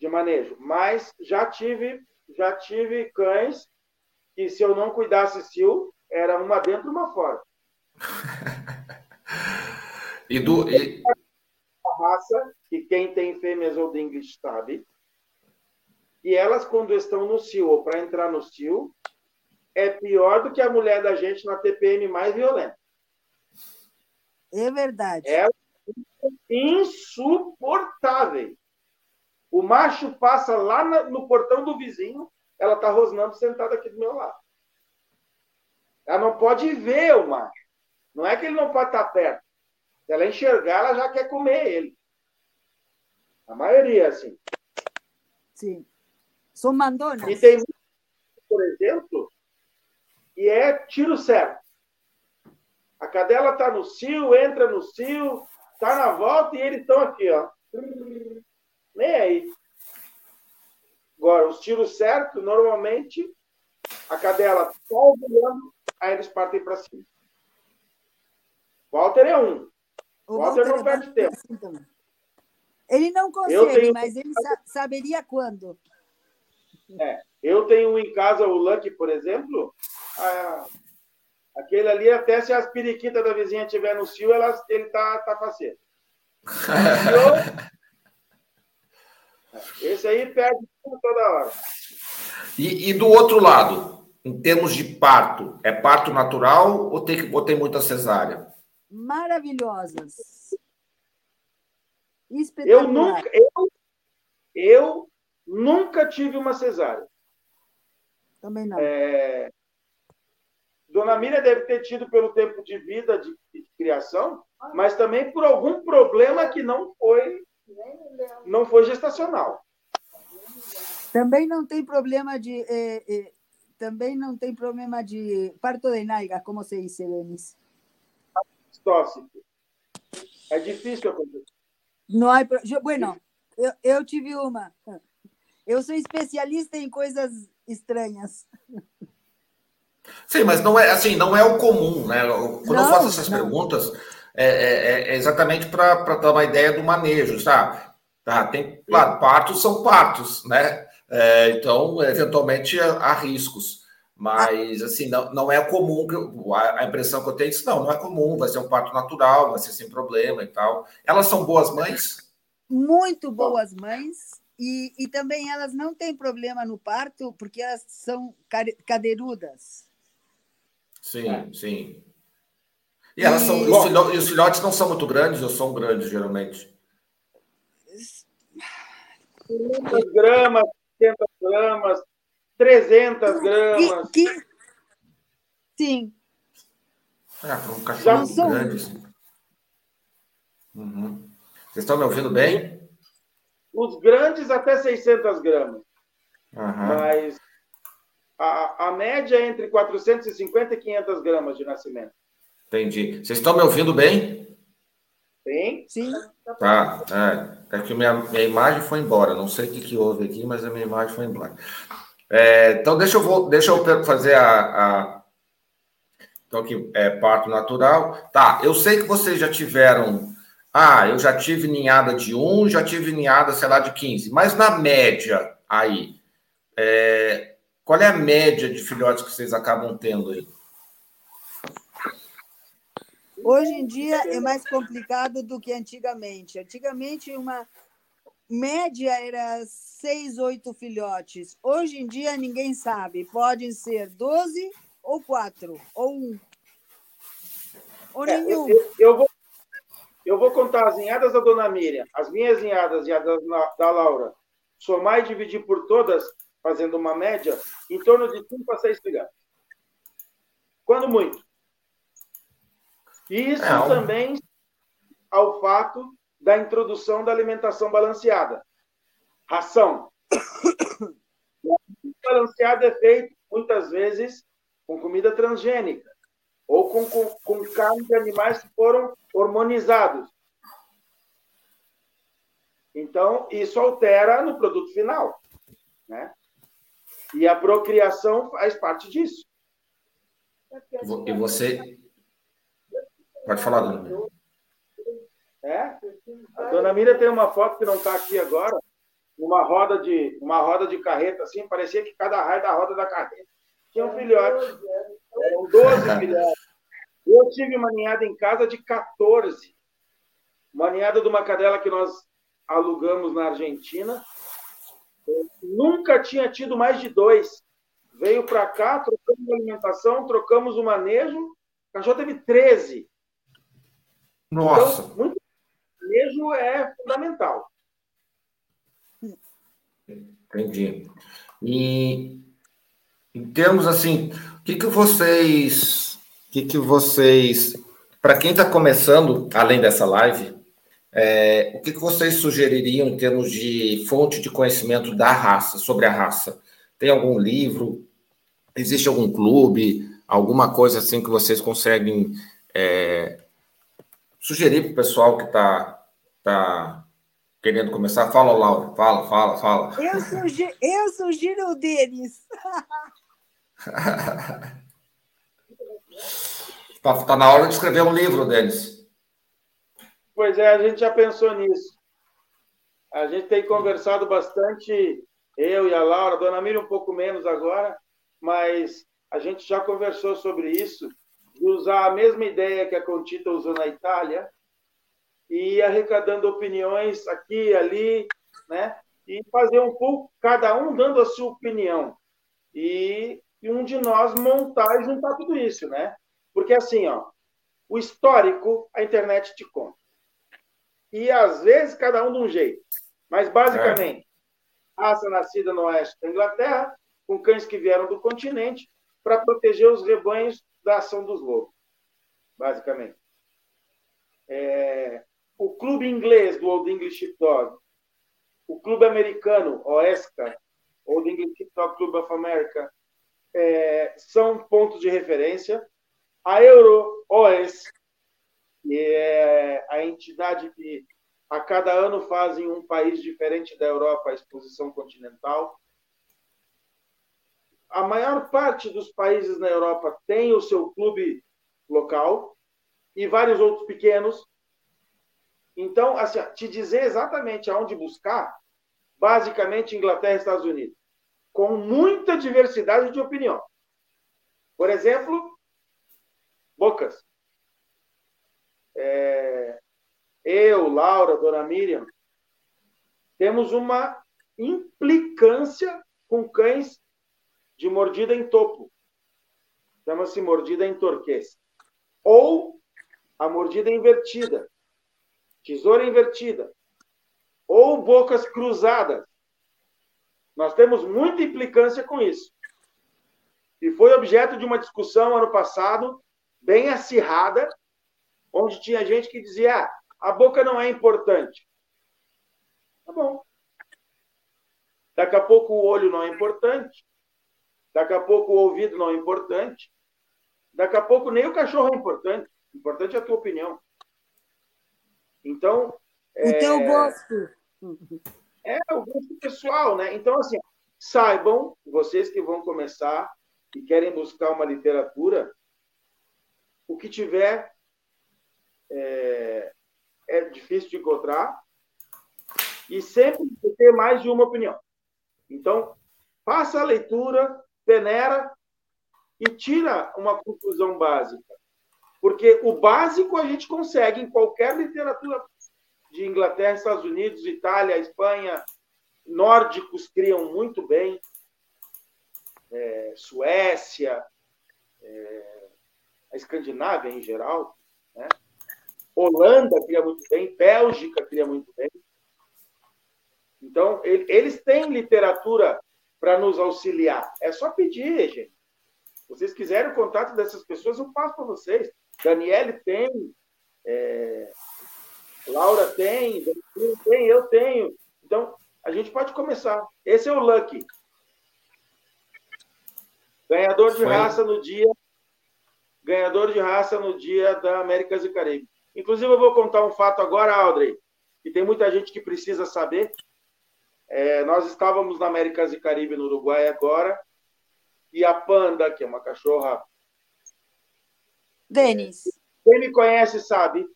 De manejo. Mas já tive, já tive cães que, se eu não cuidasse cio, era uma dentro e uma fora. e do. E... A raça, que quem tem fêmeas ou English sabe, e elas, quando estão no cio ou para entrar no cio, é pior do que a mulher da gente na TPM mais violenta. É verdade. É insuportável. O macho passa lá no portão do vizinho, ela está rosnando sentada aqui do meu lado. Ela não pode ver o macho. Não é que ele não pode estar perto. Se ela enxergar, ela já quer comer ele. A maioria, assim. Sim. São mandonas. E tem, por exemplo, que é tiro certo. A cadela está no cio, entra no cio, está na volta e eles estão aqui, ó. Nem aí. Agora, os tiros certos, normalmente, a cadela está ovulando, aí eles partem para cima. Walter é um. O Walter, Walter não perde tempo. Assim ele não consegue, tenho... mas ele saberia quando. É, eu tenho em casa o Lucky, por exemplo. A, aquele ali, até se as periquitas da vizinha estiver no cio, elas, ele tá, tá faceiro. Esse aí perde toda hora. E, e, do outro lado, em termos de parto, é parto natural ou tem, ou tem muita cesárea? Maravilhosas. Eu nunca, eu, eu nunca tive uma cesárea. Também não. É... Dona Miriam deve ter tido pelo tempo de vida de, de criação, mas também por algum problema que não foi não foi gestacional. Também não tem problema de eh, eh, também não tem problema de parto de nalga, como se diz, Denis? Tóxico. É difícil acontecer. Não há, bueno, eu, eu tive uma. Eu sou especialista em coisas estranhas. Sim, mas não é assim, não é o comum, né? Quando não, eu faço essas não. perguntas, é, é, é exatamente para dar uma ideia do manejo, tá? tá tem, claro, partos são partos, né? É, então, eventualmente há riscos, mas assim, não, não é comum a, impressão que eu tenho é que não, não é comum, vai ser um parto natural, vai ser sem problema e tal. Elas são boas mães? Muito boas mães. E, e também elas não têm problema no parto porque elas são cadeirudas. Sim, é. sim. E elas são. E... Os, filhotes, os filhotes não são muito grandes ou são grandes, geralmente? 500 gramas, 70 gramas, 300 gramas. Que, que... Sim. Ah, para um cachorro são... grande. Assim. Uhum. Vocês estão me ouvindo bem? Os grandes até 600 gramas. Uhum. Mas a, a média é entre 450 e 500 gramas de nascimento. Entendi. Vocês estão me ouvindo bem? Sim. Sim. Tá. É, é que minha, minha imagem foi embora. Não sei o que, que houve aqui, mas a minha imagem foi embora. É, então, deixa eu, deixa eu fazer a, a então, aqui é parto natural. Tá, eu sei que vocês já tiveram ah, eu já tive ninhada de 1, já tive ninhada, sei lá, de 15. Mas na média aí, é... qual é a média de filhotes que vocês acabam tendo aí? Hoje em dia é mais complicado do que antigamente. Antigamente, uma média era seis, oito filhotes. Hoje em dia, ninguém sabe. Podem ser 12 ou quatro, ou um. Ou é, nenhum. Eu, eu, vou, eu vou contar as ninhadas da dona Miriam, as minhas ninhadas e as da Laura, somar e dividir por todas, fazendo uma média, em torno de 5 a 6 filhotes. Quando muito. Isso é, também ao fato da introdução da alimentação balanceada. Ração. balanceada é feito, muitas vezes, com comida transgênica ou com, com, com carne de animais que foram hormonizados. Então, isso altera no produto final. Né? E a procriação faz parte disso. E você. Pode falar, dona Miriam. É? A dona Miriam tem uma foto que não está aqui agora, uma roda de uma roda de carreta assim, parecia que cada raio da roda da carreta tinha um filhote. Eram 12 filhotes. Eu tive uma ninhada em casa de 14. Uma ninhada de uma cadela que nós alugamos na Argentina. Nunca tinha tido mais de dois. Veio para cá, trocamos alimentação, trocamos o manejo. O cachorro teve 13. Nossa! Então, muito manejo é fundamental. Entendi. E em termos assim, o que, que vocês. O que, que vocês. Para quem está começando, além dessa live, é, o que, que vocês sugeririam em termos de fonte de conhecimento da raça, sobre a raça? Tem algum livro? Existe algum clube? Alguma coisa assim que vocês conseguem é, sugerir para o pessoal que está tá querendo começar? Fala, Laura. Fala, fala, fala. Eu sugiro, eu sugiro o deles. Está tá na hora de escrever um livro, Denis. Pois é, a gente já pensou nisso. A gente tem conversado bastante, eu e a Laura, a dona Miriam um pouco menos agora, mas a gente já conversou sobre isso, de usar a mesma ideia que a Contita usou na Itália, e ir arrecadando opiniões aqui e ali, né? E fazer um pouco, cada um dando a sua opinião. E, e um de nós montar e juntar tudo isso, né? Porque assim, ó, o histórico a internet te conta. E às vezes cada um de um jeito. Mas basicamente, é. raça nascida no oeste da Inglaterra, com cães que vieram do continente para proteger os rebanhos da ação dos lobos. Basicamente. É, o clube inglês do Old English Sheepdog, o clube americano, OESCA, Old English Sheepdog Club of America, é, são pontos de referência. A Euro-OS, que é a entidade que a cada ano faz em um país diferente da Europa a exposição continental. A maior parte dos países na Europa tem o seu clube local e vários outros pequenos então, assim, te dizer exatamente aonde buscar, basicamente Inglaterra e Estados Unidos, com muita diversidade de opinião. Por exemplo, Bocas. É, eu, Laura, Dona Miriam, temos uma implicância com cães de mordida em topo. Chama-se mordida em torquês. Ou a mordida invertida, tesoura invertida ou bocas cruzadas. Nós temos muita implicância com isso. E foi objeto de uma discussão ano passado, bem acirrada, onde tinha gente que dizia: ah, a boca não é importante. Tá bom. Daqui a pouco o olho não é importante. Daqui a pouco o ouvido não é importante. Daqui a pouco nem o cachorro é importante. O importante é a tua opinião. Então. O é... teu gosto. É, o gosto pessoal, né? Então, assim, saibam, vocês que vão começar e querem buscar uma literatura, o que tiver é, é difícil de encontrar e sempre ter mais de uma opinião. Então, faça a leitura, peneira e tira uma conclusão básica. Porque o básico a gente consegue em qualquer literatura de Inglaterra, Estados Unidos, Itália, Espanha. Nórdicos criam muito bem. É, Suécia, é, a Escandinávia em geral. Né? Holanda cria muito bem, Bélgica cria muito bem. Então, eles têm literatura para nos auxiliar. É só pedir, gente. Se vocês quiserem o contato dessas pessoas, eu passo para vocês. Daniele tem, é, Laura tem, tem, eu tenho. Então, a gente pode começar. Esse é o Lucky. Ganhador de Foi. raça no dia. Ganhador de raça no dia da Américas e Caribe. Inclusive, eu vou contar um fato agora, Audrey, que tem muita gente que precisa saber. É, nós estávamos na Américas e Caribe, no Uruguai, agora, e a Panda, que é uma cachorra Denis. Quem me conhece sabe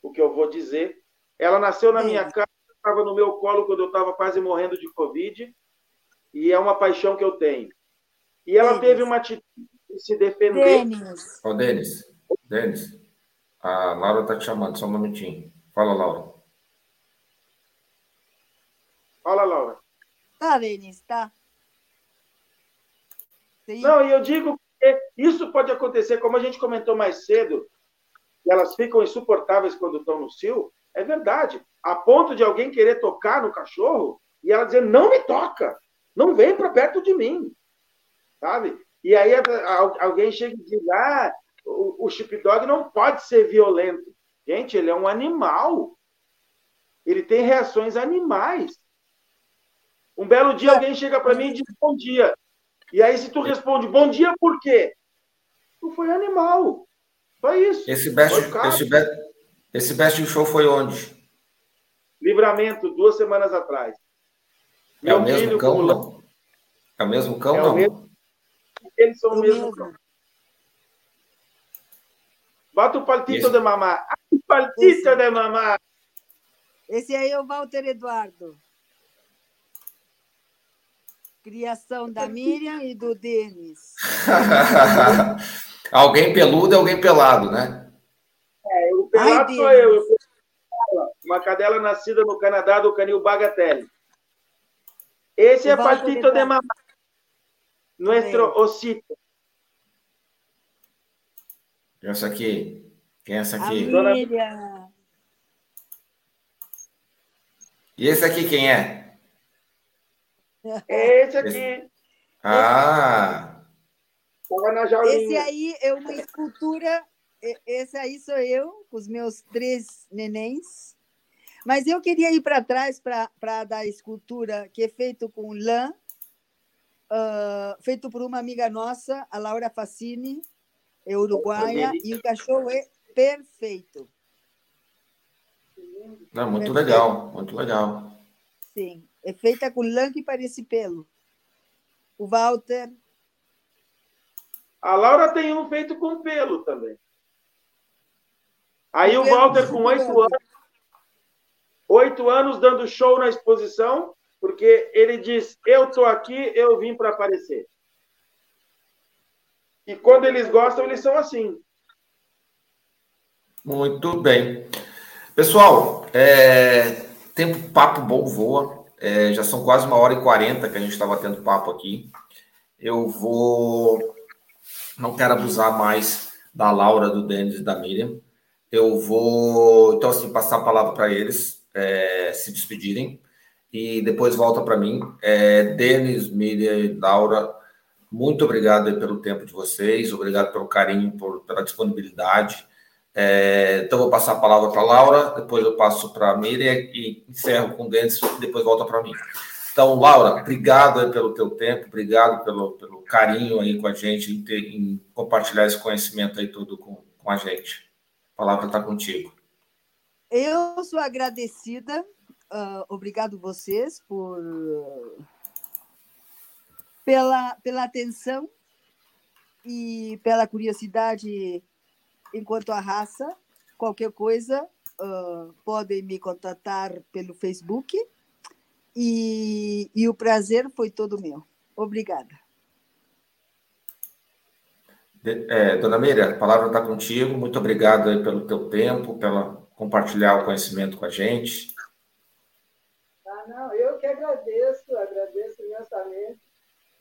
o que eu vou dizer. Ela nasceu na minha casa, estava no meu colo quando eu estava quase morrendo de Covid, e é uma paixão que eu tenho. E ela Denis. teve uma atitude de se defender. Denis. Ô, Denis, Denis, a Laura está te chamando, só um momentinho. Fala, Laura. Fala, Laura. Tá, Denis, tá. Sim. Não, e eu digo que isso pode acontecer, como a gente comentou mais cedo, elas ficam insuportáveis quando estão no cio, é verdade. A ponto de alguém querer tocar no cachorro e ela dizer: não me toca, não vem para perto de mim. Sabe? E aí alguém chega e diz: ah, o, o dog não pode ser violento. Gente, ele é um animal. Ele tem reações animais. Um belo dia alguém chega para mim e diz bom dia. E aí, se tu responde bom dia, por quê? Tu foi animal. Foi isso. Esse best, esse best, esse best show foi onde? Livramento, duas semanas atrás. É Meu o mesmo cão? É o mesmo cão, é não? Mesmo... Eles são o mesmo cão. Bota o paltito de mamá. paltito Esse... de mamá. Esse aí é o Walter Eduardo. Criação da Miriam e do Denis. alguém peludo e alguém pelado, né? É, o pelado Ai, sou eu. eu uma cadela nascida no Canadá do canil Bagatelle. Esse o é Paltito de Mamá. Nuestro osito. Essa aqui. Quem é essa aqui? A Miriam. E esse aqui quem é? Esse aqui. Ah! Esse aí é uma escultura. Esse aí sou eu, com os meus três nenéns. Mas eu queria ir para trás para dar a escultura que é feito com lã, uh, feito por uma amiga nossa, a Laura Facini, é uruguaia, e o cachorro é perfeito. Não, muito perfeito. legal, muito legal. Sim. É feita com lã que parece pelo. O Walter. A Laura tem um feito com pelo também. Aí o, o Walter, com oito anos, oito anos dando show na exposição, porque ele diz: Eu estou aqui, eu vim para aparecer. E quando eles gostam, eles são assim. Muito bem. Pessoal, é... tempo papo bom voa. É, já são quase uma hora e quarenta que a gente estava tendo papo aqui. Eu vou. Não quero abusar mais da Laura, do Denis e da Miriam. Eu vou, então, assim, passar a palavra para eles é, se despedirem e depois volta para mim. É, Denis, Miriam e Laura, muito obrigado pelo tempo de vocês, obrigado pelo carinho, por, pela disponibilidade. É, então, vou passar a palavra para a Laura, depois eu passo para a Miriam e encerro com o Denis, depois volta para mim. Então, Laura, obrigado pelo teu tempo, obrigado pelo, pelo carinho aí com a gente, em, ter, em compartilhar esse conhecimento aí tudo com, com a gente. A palavra está contigo. Eu sou agradecida, uh, obrigado vocês por pela, pela atenção e pela curiosidade enquanto a raça, qualquer coisa, uh, podem me contatar pelo Facebook. E, e o prazer foi todo meu. Obrigada. É, dona Meira, a palavra está contigo. Muito obrigado pelo teu tempo, pela compartilhar o conhecimento com a gente. Ah, não, eu que agradeço, agradeço imensamente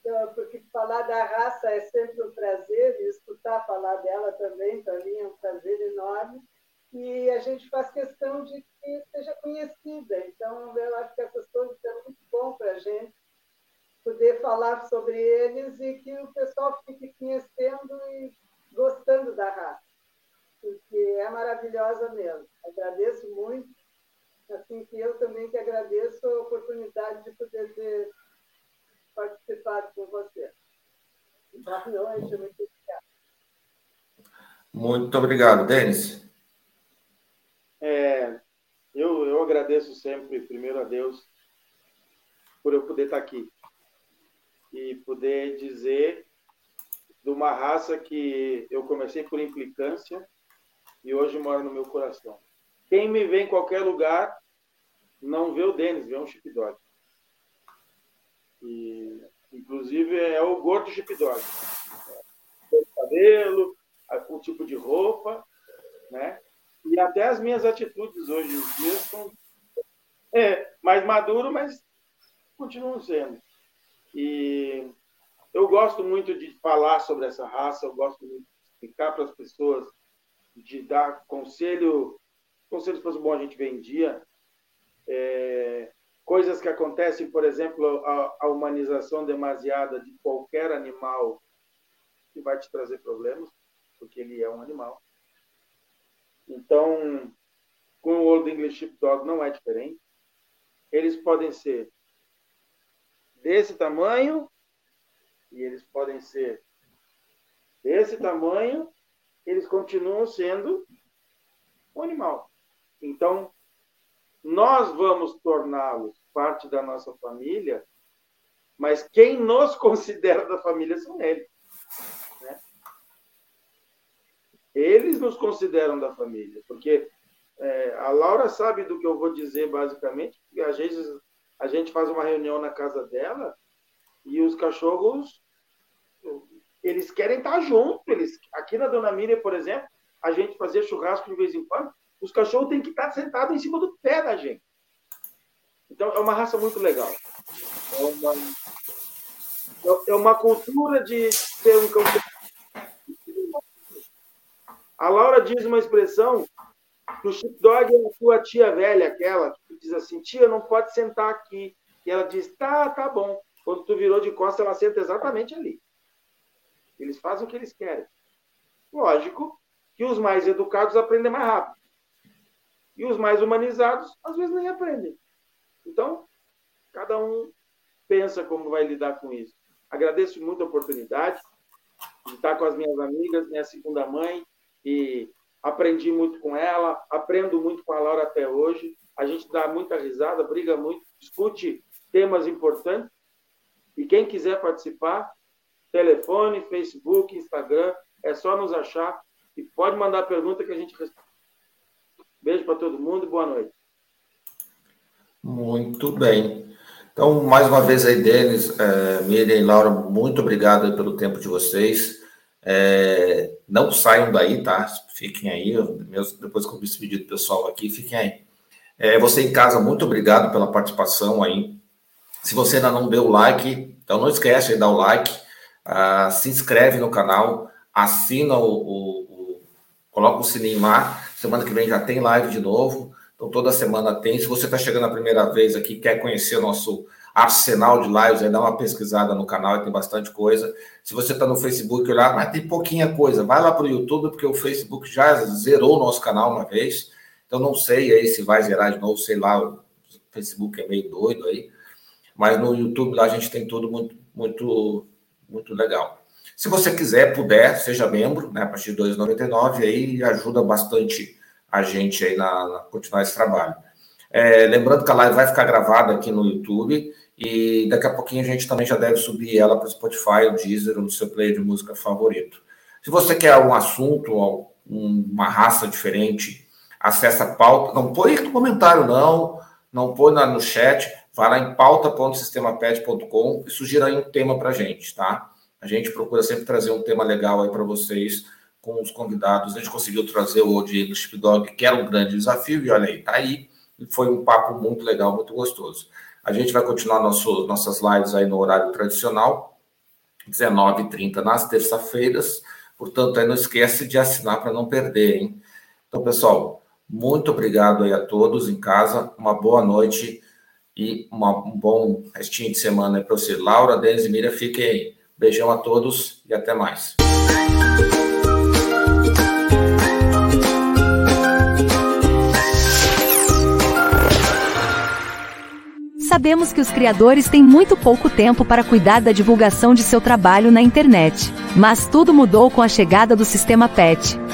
então, porque falar da raça é sempre um prazer, e escutar falar dela também, para mim, é um prazer enorme. E a gente faz questão de que seja conhecida. Então, eu acho que essas coisas é muito bom para a gente poder falar sobre eles e que o pessoal fique conhecendo e gostando da raça, porque é maravilhosa mesmo. Agradeço muito, assim que eu também que agradeço a oportunidade de poder ter participado com você. Obrigado. Muito obrigado, Denis. É, eu, eu agradeço sempre, primeiro a Deus, por eu poder estar aqui e poder dizer de uma raça que eu comecei por implicância e hoje mora no meu coração. Quem me vê em qualquer lugar não vê o Denis, vê um chip dog. E, inclusive é o gordo chip dog. O cabelo, o tipo de roupa, né? E até as minhas atitudes hoje em dia são é, mais maduro, mas continuam sendo. E eu gosto muito de falar sobre essa raça, eu gosto muito de explicar para as pessoas, de dar conselho, conselhos para o bom a gente vê em dia, é, coisas que acontecem, por exemplo, a, a, humanização demasiada de qualquer animal que vai te trazer problemas, porque ele é um animal. Então, com o Old English Sheepdog não é diferente. Eles podem ser desse tamanho e eles podem ser desse tamanho, eles continuam sendo um animal. Então, nós vamos torná-los parte da nossa família, mas quem nos considera da família são eles. Né? Eles nos consideram da família, porque é, a Laura sabe do que eu vou dizer, basicamente, porque às vezes a gente faz uma reunião na casa dela e os cachorros, eles querem estar junto. Eles, aqui na Dona Miriam, por exemplo, a gente fazia churrasco de vez em quando, os cachorros têm que estar sentados em cima do pé da gente. Então, é uma raça muito legal. É uma, é uma cultura de ser um cão. A Laura diz uma expressão o sheepdog é a tua tia velha, aquela que diz assim, tia, não pode sentar aqui. E ela diz, tá, tá bom. Quando tu virou de costas, ela senta exatamente ali. Eles fazem o que eles querem. Lógico que os mais educados aprendem mais rápido. E os mais humanizados, às vezes, nem aprendem. Então, cada um pensa como vai lidar com isso. Agradeço muito a oportunidade de estar com as minhas amigas, minha segunda mãe, e aprendi muito com ela, aprendo muito com a Laura até hoje. A gente dá muita risada, briga muito, discute temas importantes. E quem quiser participar, telefone, Facebook, Instagram, é só nos achar e pode mandar pergunta que a gente responde. Beijo para todo mundo e boa noite. Muito bem. Então, mais uma vez aí, Denis, é, Miriam e Laura, muito obrigado pelo tempo de vocês. É, não saiam daí, tá? Fiquem aí. depois que eu me despedir do pessoal aqui, fiquem aí. É, você em casa, muito obrigado pela participação aí. Se você ainda não deu o like, então não esquece de dar o like, uh, se inscreve no canal, assina o, o, o, coloca o sininho lá. Semana que vem já tem live de novo. Então toda semana tem. Se você está chegando a primeira vez aqui, quer conhecer o nosso arsenal de lives, aí dá uma pesquisada no canal, tem bastante coisa. Se você está no Facebook, olhar, mas tem pouquinha coisa, vai lá para o YouTube, porque o Facebook já zerou o nosso canal uma vez. Então não sei aí se vai zerar de novo, sei lá, o Facebook é meio doido aí. Mas no YouTube lá a gente tem tudo muito, muito, muito legal. Se você quiser, puder, seja membro, né, a partir de 2,99, aí ajuda bastante a gente aí na, na continuar esse trabalho. É, lembrando que a live vai ficar gravada aqui no YouTube e daqui a pouquinho a gente também já deve subir ela para o Spotify, o Deezer ou no seu player de música favorito. Se você quer um assunto, uma raça diferente, acessa a pauta. Não põe no comentário, não. Não põe no chat. Vai lá em pauta.sistemapet.com e sugira aí um tema para gente, tá? A gente procura sempre trazer um tema legal aí para vocês com os convidados. A gente conseguiu trazer o Diego Chipdog, que era um grande desafio, e olha aí, tá aí. Foi um papo muito legal, muito gostoso. A gente vai continuar nosso, nossas lives aí no horário tradicional, 19h30 nas terça-feiras. Portanto, aí não esquece de assinar para não perder, hein? Então, pessoal, muito obrigado aí a todos em casa. Uma boa noite e uma, um bom restinho de semana para você. Laura, Denis e Miriam, fiquem aí. Beijão a todos e até mais. Sabemos que os criadores têm muito pouco tempo para cuidar da divulgação de seu trabalho na internet. Mas tudo mudou com a chegada do Sistema PET,